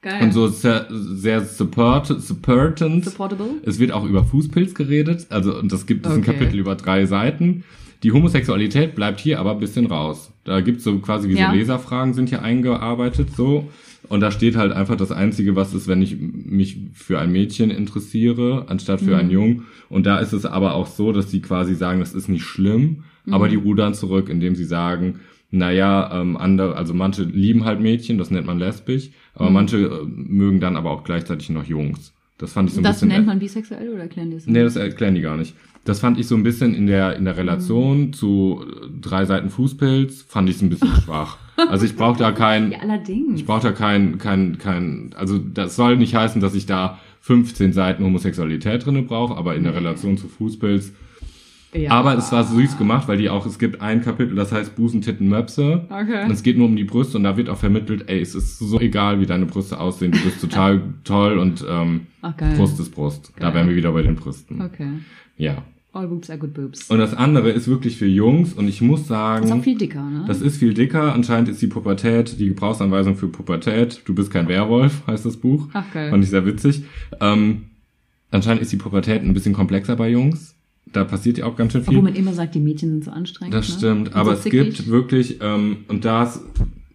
Geil. Und so sehr, sehr support, supportend. Supportable? Es wird auch über Fußpilz geredet. Also, und das gibt es ein Okay. Kapitel über drei Seiten. Die Homosexualität bleibt hier aber ein bisschen raus. Da gibt's so quasi wie Ja. so Leserfragen sind hier eingearbeitet, so. Und da steht halt einfach das Einzige, was ist, wenn ich mich für ein Mädchen interessiere, anstatt für Mhm. einen Jungen. Und da ist es aber auch so, dass sie quasi sagen, das ist nicht schlimm, Mhm. aber die rudern zurück, indem sie sagen, naja, ähm, andere, also manche lieben halt Mädchen, das nennt man lesbisch, aber Mhm. manche äh, mögen dann aber auch gleichzeitig noch Jungs. Das fand ich so ein das bisschen. nennt man bisexuell oder erklären die es? Nee, das erklären die gar nicht. Das fand ich so ein bisschen in der, in der Relation Mhm. zu äh, drei Seiten Fußpilz, fand ich es ein bisschen *laughs* schwach. Also ich brauche da kein, Ja, allerdings. ich brauche da kein, kein, kein, also das soll nicht heißen, dass ich da 15 Seiten Homosexualität drinne brauche, aber in der. Relation zu Fußpilz. Ja. Aber es war süß gemacht, weil die auch, es gibt ein Kapitel, das heißt Busen, Titten, Möpse. Okay. Und es geht nur um die Brüste und da wird auch vermittelt, ey, es ist so egal, wie deine Brüste aussehen, du bist total *laughs* toll und ähm, Ach. Brust ist Brust. Da Geil. wären wir wieder bei den Brüsten. Okay. Ja. All boobs are good boobs. Und das andere ist wirklich für Jungs und ich muss sagen, ist auch viel dicker, ne? das ist viel dicker. Anscheinend ist die Pubertät, die Gebrauchsanweisung für Pubertät. Du bist kein Werwolf, *laughs* heißt das Buch. Ach, geil. Fand ich sehr witzig. Ähm, anscheinend ist die Pubertät ein bisschen komplexer bei Jungs. Da passiert ja auch ganz schön viel. Obwohl man immer sagt, die Mädchen sind so anstrengend. Das ne? stimmt, Und aber so es gibt wirklich, ähm, und das,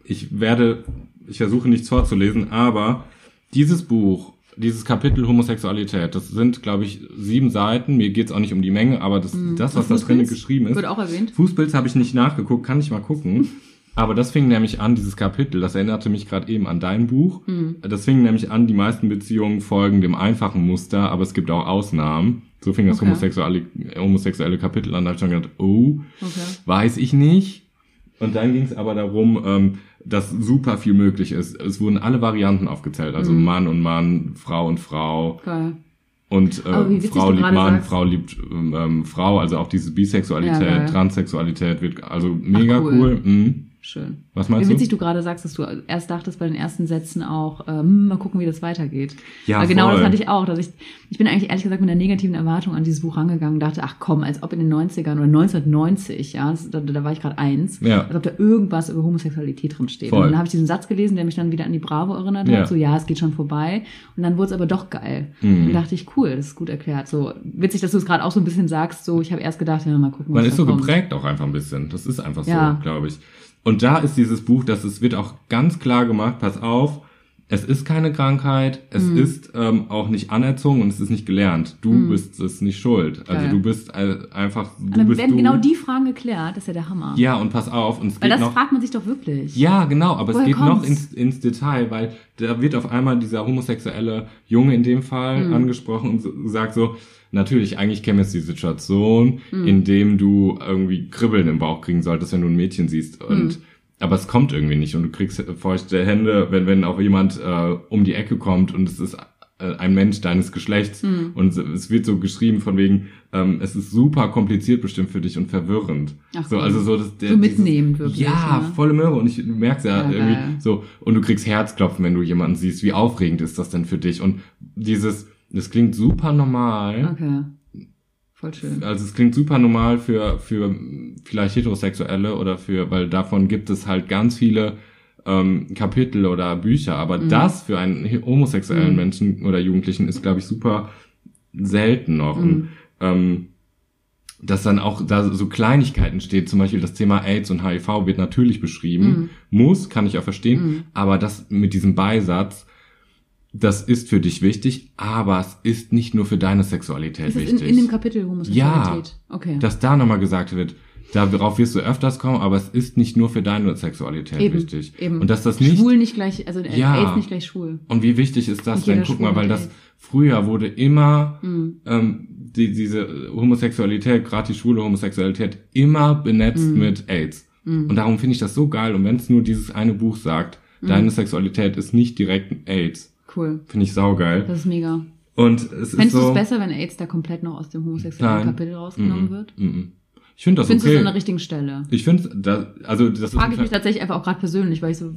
ich werde, ich versuche nichts vorzulesen, aber dieses Buch, dieses Kapitel Homosexualität, das sind, glaube ich, sieben Seiten. Mir geht's auch nicht um die Menge, aber das, das was da drinnen Fußpilz? geschrieben ist. Wird auch erwähnt. Fußpilz habe ich nicht nachgeguckt, kann ich mal gucken. Aber das fing nämlich an, dieses Kapitel, das erinnerte mich gerade eben an dein Buch. Mhm. Das fing nämlich an, die meisten Beziehungen folgen dem einfachen Muster, aber es gibt auch Ausnahmen. So fing das Okay. homosexuelle, homosexuelle Kapitel an. Da habe ich schon gedacht, oh, Okay. weiß ich nicht. Und dann ging es aber darum, ähm, dass super viel möglich ist. Es wurden alle Varianten aufgezählt, also Mhm. Mann und Mann, Frau und Frau Geil. und äh, Frau liebt Mann, sagst. Frau liebt ähm, ähm, Frau, also auch diese Bisexualität, Ja. Transsexualität wird also mega cool. cool. Mhm. Schön. Was Wie meinst witzig du? du gerade sagst, dass du erst dachtest bei den ersten Sätzen auch, ähm, mal gucken, wie das weitergeht. Ja, Weil genau voll. das hatte ich auch. Dass ich, ich bin eigentlich ehrlich gesagt mit einer negativen Erwartung an dieses Buch rangegangen und dachte, ach komm, als ob in den 90ern oder 1990, ja, das, da, da war ich gerade eins, Ja. als ob da irgendwas über Homosexualität drin steht. Und dann habe ich diesen Satz gelesen, der mich dann wieder an die Bravo erinnert Ja. hat, so ja, es geht schon vorbei. Und dann wurde es aber doch geil. Mhm. Und dachte ich, cool, das ist gut erklärt. So witzig, dass du es gerade auch so ein bisschen sagst, so ich habe erst gedacht, ja, mal gucken, was Man ist so kommt. geprägt auch einfach ein bisschen. Das ist einfach Ja. so, glaube ich. Und da ist dieses Buch, dass es wird auch ganz klar gemacht, pass auf, es ist keine Krankheit, es Mhm. ist ähm, auch nicht anerzogen und es ist nicht gelernt. Du bist es nicht schuld. Also Geil. du bist äh, einfach, Und du dann bist werden du. genau die Fragen geklärt, das ist ja der Hammer. Ja, und pass auf, und es Weil geht das noch. fragt man sich doch wirklich. Ja, genau, aber Woher es geht noch kommt's? ins, ins Detail, weil da wird auf einmal dieser homosexuelle Junge in dem Fall Mhm. angesprochen und sagt so, natürlich, eigentlich käme jetzt die Situation, Mhm. in dem du irgendwie Kribbeln im Bauch kriegen solltest, wenn du ein Mädchen siehst und Mhm. aber es kommt irgendwie nicht und du kriegst feuchte Hände, wenn, wenn auch jemand äh, um die Ecke kommt und es ist äh, ein Mensch deines Geschlechts Mhm. und es wird so geschrieben von wegen, ähm, es ist super kompliziert bestimmt für dich und verwirrend. Ach so, also so, das, der, So dieses- mitnehmend wirklich, Ja, ne? volle Möhre und ich du merkst ja, Ja, irgendwie geil. so und du kriegst Herzklopfen, wenn du jemanden siehst. Wie aufregend ist das denn für dich? Und dieses, das klingt super normal. Okay. Voll schön. Also es klingt super normal für für vielleicht Heterosexuelle oder für, weil davon gibt es halt ganz viele ähm, Kapitel oder Bücher. Aber Mhm. das für einen homosexuellen Mhm. Menschen oder Jugendlichen ist, glaube ich, super selten noch. Und, Mhm. ähm, dass dann auch da so Kleinigkeiten steht, zum Beispiel das Thema AIDS und HIV wird natürlich beschrieben, muss, kann ich auch verstehen, Mhm. aber das mit diesem Beisatz, das ist für dich wichtig, aber es ist nicht nur für deine Sexualität Ist das in, wichtig. in dem Kapitel Homosexualität? Okay. dass da nochmal gesagt wird, darauf wirst du öfters kommen, aber es ist nicht nur für deine Sexualität eben, wichtig. Eben. Und dass das nicht, Schwul nicht gleich, also äh, Ja. AIDS nicht gleich schwul. und wie wichtig ist das denn? Guck mal, weil das AIDS. früher wurde immer Mhm. ähm, die, diese Homosexualität, gerade die schwule Homosexualität, immer benetzt Mhm. mit AIDS. Und darum finde ich das so geil. Und wenn es nur dieses eine Buch sagt, deine Sexualität ist nicht direkt AIDS, Cool. finde ich saugeil. Das ist mega. Und es ist Fändest du so. es besser, wenn AIDS da komplett noch aus dem homosexuellen Nein. Kapitel rausgenommen Mhm. wird? Mhm. Ich finde das Findest du okay. es an der richtigen Stelle? ich finde, da, also das ist Frage ein ich mich tatsächlich einfach auch gerade persönlich, weil ich so,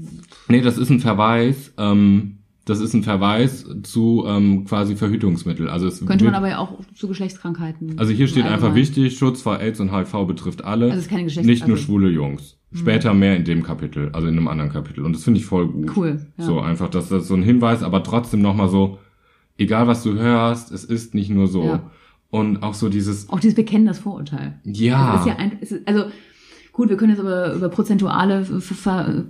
Nee, das ist ein Verweis, ähm, das ist ein Verweis zu ähm, quasi Verhütungsmittel. Also es könnte man aber ja auch zu Geschlechtskrankheiten. also hier steht einfach wichtig, Schutz vor AIDS und HIV betrifft alle, Also es ist keine Geschlechts- nicht nur also- schwule Jungs. Später mehr in dem Kapitel, also in einem anderen Kapitel. Und das finde ich voll gut. Cool, ja. So einfach, dass das so ein Hinweis, aber trotzdem nochmal so, egal was du hörst, es ist nicht nur so. Ja. Und auch so dieses, Auch dieses Bekennen das Vorurteil. ja, Es ist ja ein, ist, also gut, wir können jetzt über, über prozentuale,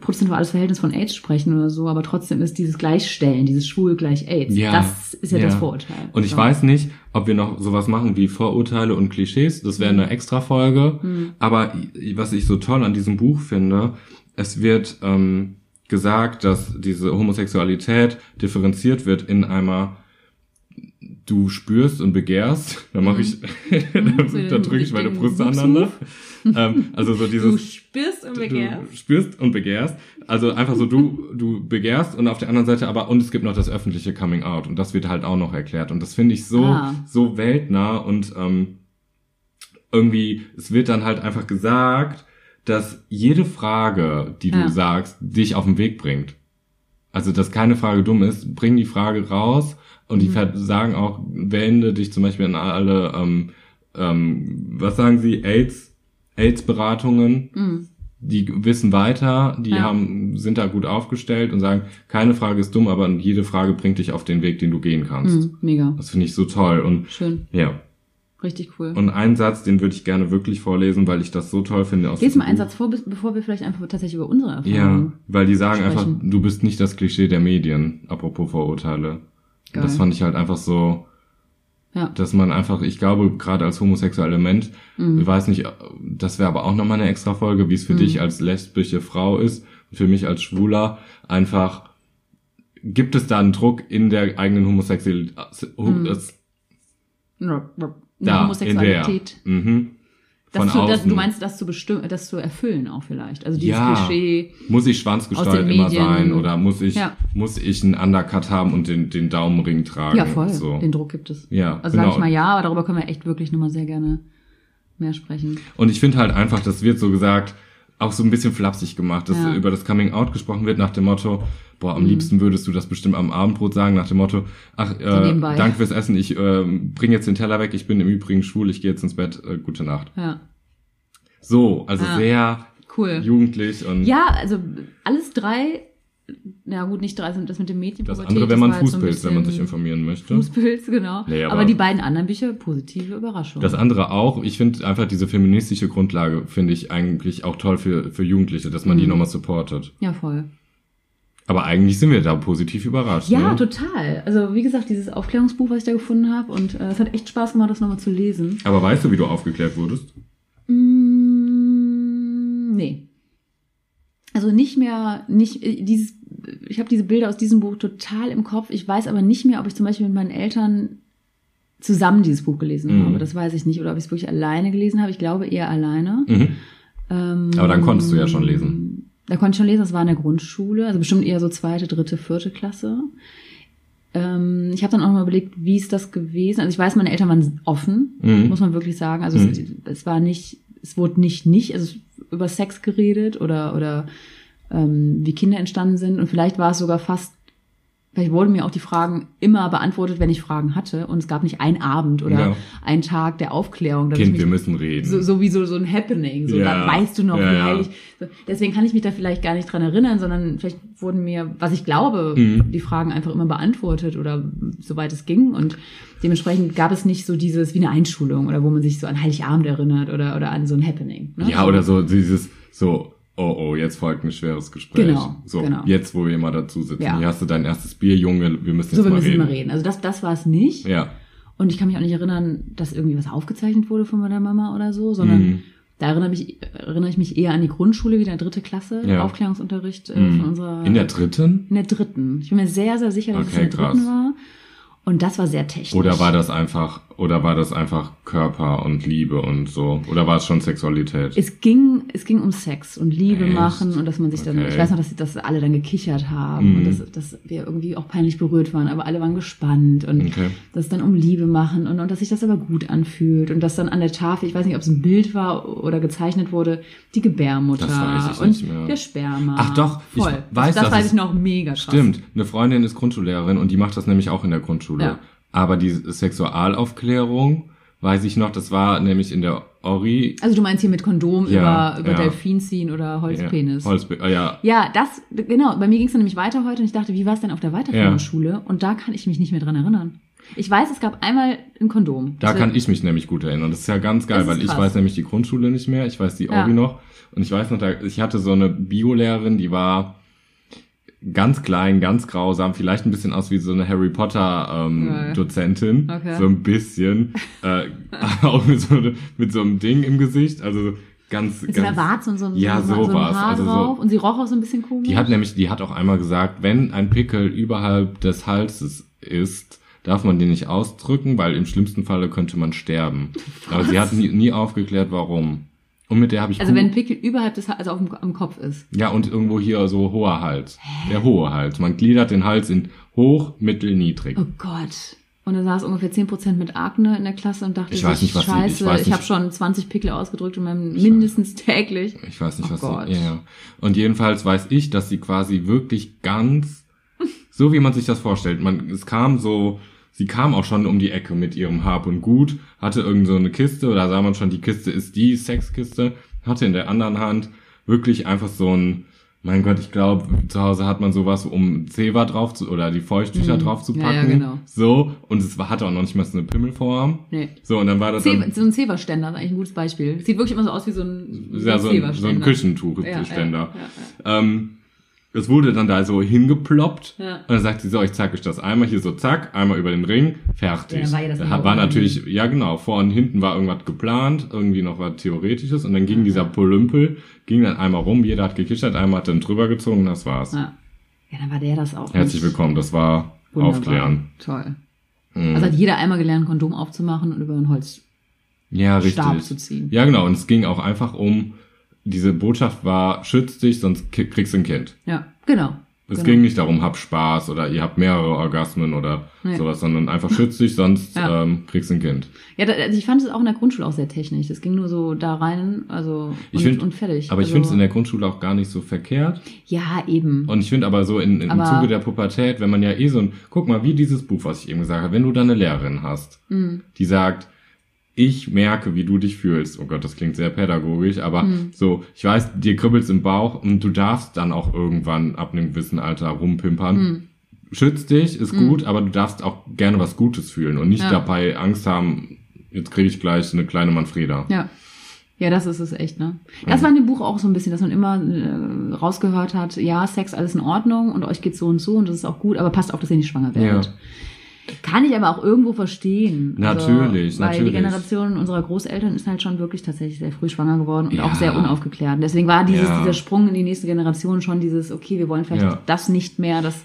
prozentuales Verhältnis von AIDS sprechen oder so, aber trotzdem ist dieses Gleichstellen, dieses Schwul gleich AIDS, Ja, das ist ja, das ja. Vorurteil. Und ich So. weiß nicht, ob wir noch sowas machen wie Vorurteile und Klischees. Das wäre eine extra Folge. Aber i- was ich so toll an diesem Buch finde, es wird ähm, gesagt, dass diese Homosexualität differenziert wird in einmal du spürst und begehrst. *laughs* *laughs* Da mache ich, da, so da drücke ich meine Brust aneinander. ähm, also so dieses Du spürst und begehrst. Du spürst und begehrst. Also einfach so du, du begehrst und auf der anderen Seite aber, und es gibt noch das öffentliche Coming Out und das wird halt auch noch erklärt. Und das finde ich so, Ah. so weltnah und ähm, irgendwie, es wird dann halt einfach gesagt, dass jede Frage, die du Ja. sagst, dich auf den Weg bringt. Also, dass keine Frage dumm ist, bring die Frage raus und Mhm. die ver- sagen auch, wende dich zum Beispiel an alle, ähm, ähm, was sagen sie, AIDS, AIDS-Beratungen, Mhm. die wissen weiter, die Ja. haben, sind da gut aufgestellt und sagen, keine Frage ist dumm, aber jede Frage bringt dich auf den Weg, den du gehen kannst. Mhm. Mega. Das finde ich so toll und Schön. ja. Richtig cool. Und einen Satz, den würde ich gerne wirklich vorlesen, weil ich das so toll finde. Aus Lies mal einen. Satz vor, bevor wir vielleicht einfach tatsächlich über unsere Ja, Erfahrungen. weil die sagen einfach, sprechen. du bist nicht das Klischee der Medien, apropos Vorurteile. Geil. das fand ich halt einfach so, Ja. dass man einfach, ich glaube, gerade als homosexueller Mensch, Mhm. ich weiß nicht, das wäre aber auch nochmal eine extra Folge, wie es für dich als lesbische Frau ist und für mich als Schwuler, einfach, gibt es da einen Druck in der eigenen Homosexualität, Mhm. Das, Eine da, Homosexualität. in der, mhm, Das von zu, das, du meinst, das zu bestimmen, das zu erfüllen auch vielleicht. Also dieses Ja. Klischee. Muss ich den immer sein oder muss ich, Ja. muss ich einen Undercut haben und den, den Daumenring tragen? Ja, voll. So. Den Druck gibt es. Ja, Also genau. sag ich mal ja, aber darüber können wir echt wirklich nochmal sehr gerne mehr sprechen. Und ich finde halt einfach, das wird so gesagt, auch so ein bisschen flapsig gemacht, dass Ja. über das Coming Out gesprochen wird nach dem Motto, boah, am Mhm. liebsten würdest du das bestimmt am Abendbrot sagen, nach dem Motto, ach, äh, danke fürs Essen, ich äh, bring jetzt den Teller weg, ich bin im Übrigen schwul, ich gehe jetzt ins Bett, äh, gute Nacht. Ja, So, also Ja. sehr cool. jugendlich und Ja, also alles drei, na gut, nicht drei sind das mit dem Mädchen. das andere, wenn man Fußpilz, wenn man sich informieren möchte. Fußpilz, genau. Nee, aber- aber, die beiden anderen Bücher, positive Überraschung. Das andere auch, ich finde einfach diese feministische Grundlage, finde ich eigentlich auch toll für, für Jugendliche, dass man die Mhm. nochmal supportet. ja, voll. Aber eigentlich sind wir da positiv überrascht. Ja, ne? total. Also wie gesagt, dieses Aufklärungsbuch, was ich da gefunden habe, und äh, es hat echt Spaß gemacht, das nochmal zu lesen. Aber weißt du, wie du aufgeklärt wurdest? Mm, nee. Also nicht mehr, nicht äh, dieses, ich habe diese Bilder aus diesem Buch total im Kopf. Ich weiß aber nicht mehr, ob ich zum Beispiel mit meinen Eltern zusammen dieses Buch gelesen Mhm. habe. Das weiß ich nicht. Oder ob ich es wirklich alleine gelesen habe. Ich glaube eher alleine. Mhm. Ähm, Aber dann konntest du ja schon lesen. Da konnte ich schon lesen, das war in der Grundschule, also bestimmt eher so zweite, dritte, vierte Klasse. Ähm, ich habe dann auch noch mal überlegt, wie ist das gewesen? Also ich weiß, meine Eltern waren offen, Mhm. muss man wirklich sagen. Also Mhm. es, es war nicht, es wurde nicht nicht, also es- über Sex geredet oder oder ähm, wie Kinder entstanden sind. Und vielleicht war es sogar fast Vielleicht wurden mir auch die Fragen immer beantwortet, wenn ich Fragen hatte. Und es gab nicht einen Abend oder Ja. einen Tag der Aufklärung. Kind, wir müssen reden. so, so wie so, so ein Happening. So, Ja. dann weißt du noch, Ja, wie heilig. So, Deswegen kann ich mich da vielleicht gar nicht dran erinnern, sondern vielleicht wurden mir, was ich glaube, Mhm. die Fragen einfach immer beantwortet oder soweit es ging. Und dementsprechend gab es nicht so dieses wie eine Einschulung oder wo man sich so an Heiligabend erinnert oder, oder an so ein Happening. Ne? ja, oder so dieses, so, oh, oh, jetzt folgt ein schweres Gespräch. Genau, So, genau. jetzt, wo wir mal dazu sitzen. Ja. Hier hast du dein erstes Bier, Junge, wir müssen jetzt So, wir mal müssen reden. immer reden. Also das, das war es nicht. Ja. Und ich kann mich auch nicht erinnern, dass irgendwie was aufgezeichnet wurde von meiner Mama oder so, sondern Mhm. da erinnere, mich, erinnere ich mich eher an die Grundschule, wieder dritte Klasse, Ja. Aufklärungsunterricht äh, Mhm. von unserer In der dritten? In der dritten. Ich bin mir sehr, sehr sicher, dass Okay, es in der dritten krass. war. Und das war sehr technisch. Oder war das einfach, oder war das einfach Körper und Liebe und so? Oder war es schon Sexualität? es ging, es ging um Sex und Liebe Echt? machen und dass man sich dann, Okay. ich weiß noch, dass, dass alle dann gekichert haben Mhm. und dass, dass wir irgendwie auch peinlich berührt waren, aber alle waren gespannt und Okay. dass es dann um Liebe machen und, und dass sich das aber gut anfühlt und dass dann an der Tafel, ich weiß nicht, ob es ein Bild war oder gezeichnet wurde, die Gebärmutter ich und nicht mehr. der Sperma. Ach doch, ich Voll. weiß, das, das weiß ich noch mega krass. Stimmt, eine Freundin ist Grundschullehrerin und die macht das nämlich auch in der Grundschule. Ja. Aber die Sexualaufklärung, weiß ich noch, das war nämlich in der Ori. Also du meinst hier mit Kondom Ja, über, über ja. Delfin ziehen oder Holzpenis. Ja, Holzpe ah, ja, Ja, das, genau. Bei mir ging es dann nämlich weiter heute und ich dachte, wie war es denn auf der weiterführenden. Schule? Und da kann ich mich nicht mehr dran erinnern. Ich weiß, es gab einmal ein Kondom. da Das kann ich mich nämlich gut erinnern. Das ist ja ganz geil, weil ich krass. weiß nämlich die Grundschule nicht mehr, ich weiß die. Ori noch. Und ich weiß noch, da, ich hatte so eine Biolehrerin, die war ganz klein, ganz grausam, vielleicht ein bisschen aus wie so eine Harry Potter ähm, Ja. Dozentin, Okay. so ein bisschen, äh, *laughs* auch mit so, mit so einem Ding im Gesicht, also ganz, Mit so ganz Warze und so, ein- Ja, so, so ein sowas. Haar Also so- drauf. Und sie roch auch so ein bisschen komisch. Die hat nämlich, die hat auch einmal gesagt, wenn ein Pickel überhalb des Halses ist, darf man den nicht ausdrücken, weil im schlimmsten Falle könnte man sterben. Aber sie hat nie, nie aufgeklärt, warum. Und mit der habe ich also gut- wenn ein Pickel überhalb des, also auf dem, am Kopf ist. ja und irgendwo hier so hoher Hals, der hohe Hals. Man gliedert den Hals in hoch, mittel, niedrig. Oh Gott. Und da saß ungefähr 10% mit Akne in der Klasse und dachte Ich weiß nicht, was ich scheiße, weiß ich, nicht- habe schon 20 Pickel ausgedrückt in meinem mindestens täglich. Ich weiß nicht, Oh was Gott. sie. Ja. Und jedenfalls weiß ich, dass sie quasi wirklich ganz, so wie man sich das vorstellt. Man, es kam so, sie kam auch schon um die Ecke mit ihrem Hab und Gut, hatte irgend so eine Kiste, da sah man schon, die Kiste ist die Sexkiste, hatte in der anderen Hand wirklich einfach so ein, mein Gott, ich glaube, zu Hause hat man sowas, um Zewa drauf zu, oder die Feuchttücher Mhm. drauf zu Ja, packen. ja, genau. So, und es war- hatte auch noch nicht mal so eine Pimmelform. Nee. So, und dann war das dann, Zewa- So ein Zewa-Ständer ist eigentlich ein gutes Beispiel. Sieht wirklich immer so aus wie so ein, ja, so ein, so ein. Küchentuchständer. Ja, ja, ja, Ähm, es wurde dann da so hingeploppt. Ja. Und dann sagt sie so, ich zeig euch das einmal hier so, zack, einmal über den Ring, fertig. Ja, dann war ihr das da war natürlich, ja genau, vor und hinten war irgendwas geplant, irgendwie noch was Theoretisches und dann ging dieser Polümpel, ging dann einmal rum, jeder hat gekichert, einmal hat dann drüber gezogen und das war's. ja. ja, dann war der das auch. Herzlich willkommen, das war Wunderbar. Aufklären. Toll. Mhm. Also hat jeder einmal gelernt, ein Kondom aufzumachen und über einen Holzstab ja, richtig. zu ziehen. Ja, genau, und es ging auch einfach um, diese Botschaft war, schütz dich, sonst kriegst du ein Kind. Ja, genau. Es Genau. ging nicht darum, hab Spaß oder ihr habt mehrere Orgasmen oder Nee. sowas, sondern einfach schütz dich, sonst Ja. ähm, kriegst du ein Kind. Ja, da, also ich fand es auch in der Grundschule auch sehr technisch. Das ging nur so da rein, also und, Ich find- und fertig. Aber ich also, finde es in der Grundschule auch gar nicht so verkehrt. Ja, eben. Und ich finde aber so in, im Aber- Zuge der Pubertät, wenn man ja eh so ein, guck mal, wie dieses Buch, was ich eben gesagt habe, wenn du da eine Lehrerin hast, Mhm. die sagt, ich merke, wie du dich fühlst. Oh Gott, das klingt sehr pädagogisch, aber Mhm. so, ich weiß, dir kribbelt's im Bauch und du darfst dann auch irgendwann ab einem gewissen Alter rumpimpern. Mhm. Schützt dich, ist gut, aber du darfst auch gerne was Gutes fühlen und nicht Ja. dabei Angst haben, jetzt kriege ich gleich eine kleine Manfreda. Ja. Ja, das ist es echt, ne? Das war in dem Buch auch so ein bisschen, dass man immer äh, rausgehört hat, ja, Sex alles in Ordnung und euch geht's so und so und das ist auch gut, aber passt auf, dass ihr nicht schwanger werdet. Kann ich aber auch irgendwo verstehen. Natürlich, also, Weil natürlich. die Generation unserer Großeltern ist halt schon wirklich tatsächlich sehr früh schwanger geworden und Ja. auch sehr unaufgeklärt. Deswegen war dieses, Ja. dieser Sprung in die nächste Generation schon dieses, okay, wir wollen vielleicht Ja. das nicht mehr, Ich-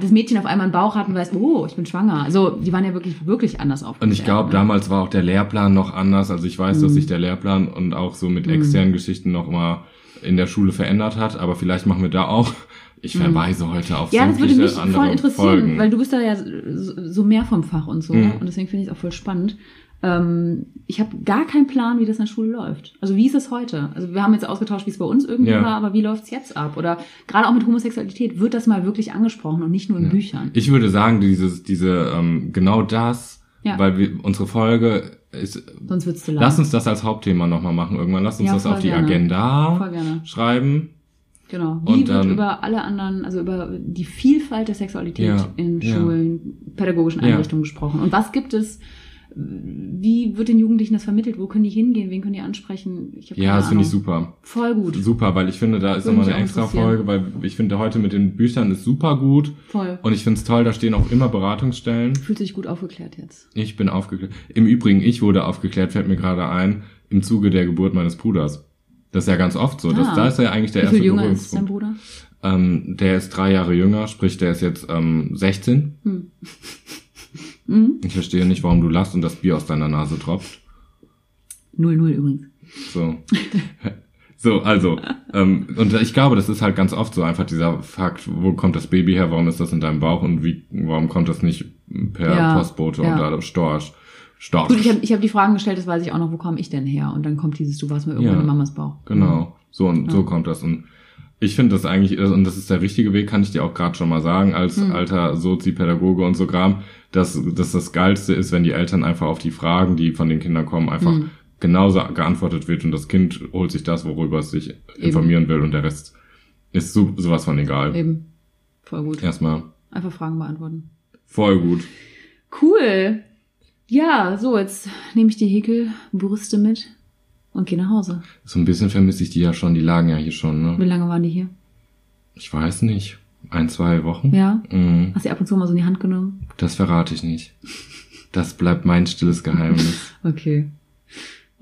das Mädchen auf einmal einen Bauch hat und weiß, oh, ich bin schwanger. Also die waren ja wirklich, wirklich anders aufgeklärt. Und ich glaube, damals war auch der Lehrplan noch anders. Also ich weiß, dass Mhm. sich der Lehrplan und auch so mit externen Geschichten noch mal in der Schule verändert hat. Aber vielleicht machen wir da auch. *laughs* Ich verweise heute auf Mhm. Ja, das würde mich voll interessieren, Folgen. weil du bist da ja so so mehr vom Fach und so. Mhm. Und deswegen finde ich es auch voll spannend. Ähm, ich habe gar keinen Plan, wie das in der Schule läuft. Also wie ist es heute? Also wir haben jetzt ausgetauscht, wie es bei uns irgendwie Ja. war, aber wie läuft es jetzt ab? Oder gerade auch mit Homosexualität, wird das mal wirklich angesprochen und nicht nur in Büchern? ich würde sagen, dieses, diese, ähm, genau das, Ja. weil wir, unsere Folge ist, Sonst wird's zu lang. lass uns das als Hauptthema nochmal machen irgendwann. Lass uns Ja, das auf die gerne. Agenda schreiben. Genau. Wie Und wird dann- über alle anderen, also über die Vielfalt der Sexualität Ja, in ja. Schulen, pädagogischen Ja. Einrichtungen gesprochen? Und was gibt es? Wie wird den Jugendlichen das vermittelt? Wo können die hingehen? Wen können die ansprechen? Ja, das finde ich super. Voll gut. Super, weil ich finde, da ist nochmal mich eine extra. Folge, weil ich finde, heute mit den Büchern ist super gut. Voll. Und ich finde es toll, da stehen auch immer Beratungsstellen. Fühlt sich gut aufgeklärt jetzt. Ich bin aufgeklärt. Im Übrigen, ich wurde aufgeklärt, fällt mir gerade ein, im Zuge der Geburt meines Bruders. Das ist ja ganz oft so. Das, Ah. da ist ja eigentlich der Wie erste viel jünger ist dein Berührungspunkt. Bruder? Ähm, der ist drei Jahre jünger, sprich, der ist jetzt ähm, 16. Hm. Mhm. Ich verstehe nicht, warum du lachst und das Bier aus deiner Nase tropft. 0-0 übrigens. So. *laughs* So, also, ähm, und ich glaube, das ist halt ganz oft so einfach dieser Fakt, wo kommt das Baby her, warum ist das in deinem Bauch und wie, warum kommt das nicht per Ja, Postbote ja. oder Storch? Storch. Gut, ich habe ich hab die Fragen gestellt, das weiß ich auch noch, wo komme ich denn her? Und dann kommt dieses, du warst mal irgendwann Ja. in Mamas Bauch. Genau, so und Ja. so kommt das. Und ich finde das eigentlich, und das ist der richtige Weg, kann ich dir auch gerade schon mal sagen, als Mhm. alter Sozi-Pädagoge und so Kram, dass, dass das Geilste ist, wenn die Eltern einfach auf die Fragen, die von den Kindern kommen, einfach Mhm. genauso geantwortet wird und das Kind holt sich das, worüber es sich informieren will und der Rest ist so, sowas von egal. Eben. Voll gut. Erstmal Einfach Fragen beantworten. voll gut. Cool. Ja, so, jetzt nehme ich die Häkelbrüste mit und gehe nach Hause. So ein bisschen vermisse ich die ja schon, die lagen ja hier schon, Wie ne? lange waren die hier? Ich weiß nicht. Ein, zwei Wochen? Ja? Mhm. Hast du die ab und zu mal so in die Hand genommen? Das verrate ich nicht. Das bleibt mein stilles Geheimnis. *laughs* Okay.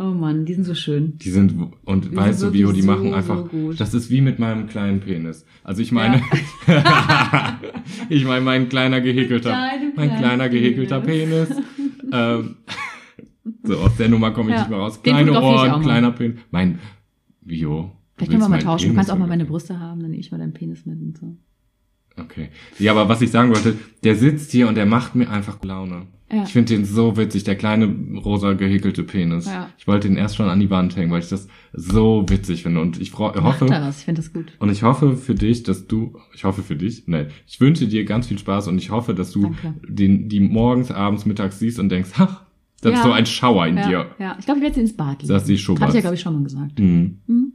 Oh Mann, die sind so schön. Die sind, und sind weißt du, wirklich Vio, die so, machen so einfach, gut. das ist wie mit meinem kleinen Penis. Also ich meine, *laughs* *laughs* ich meine, mein kleiner gehäkelter, Deinem mein kleiner gehäkelter Penis. ähm, so, aus der Nummer komme ich Ja. nicht mehr raus. Kleine Ohren, kleiner Penis. Mein, du Vielleicht können wir mal tauschen. Du Penis kannst auch mal meine. Brüste haben, dann nehme ich mal deinen Penis mit und so. Okay. Ja, aber was ich sagen wollte, der sitzt hier und der macht mir einfach Laune. Ja. Ich finde den so witzig, der kleine rosa gehäkelte Penis. Ja. Ich wollte den erst schon an die Wand hängen, weil ich das so witzig finde. Und ich hoffe, Mach das, ich finde das gut. und ich hoffe für dich, dass du, ich hoffe für dich, nein, ich wünsche dir ganz viel Spaß und ich hoffe, dass du Danke. den, die morgens, abends, mittags siehst und denkst, ach, das ist Ja. so ein Schauer in Ja, dir. ja. Ich glaube, ich werde sie ins Bad legen. Das ist die Schubert. Habe ich ja, glaube ich, schon mal gesagt. Mhm. Mhm.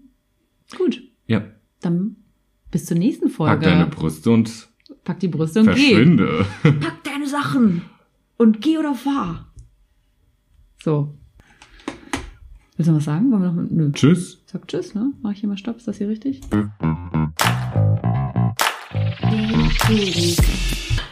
Gut, Ja, dann bis zur nächsten Folge. pack deine Brüste und Pack die Brüste und geh. verschwinde. Pack deine Sachen und geh oder fahr. So. Willst du noch was sagen? Wollen wir noch? Nö. Tschüss. Sag Tschüss, ne? Mach ich hier mal Stopp. Ist das hier richtig?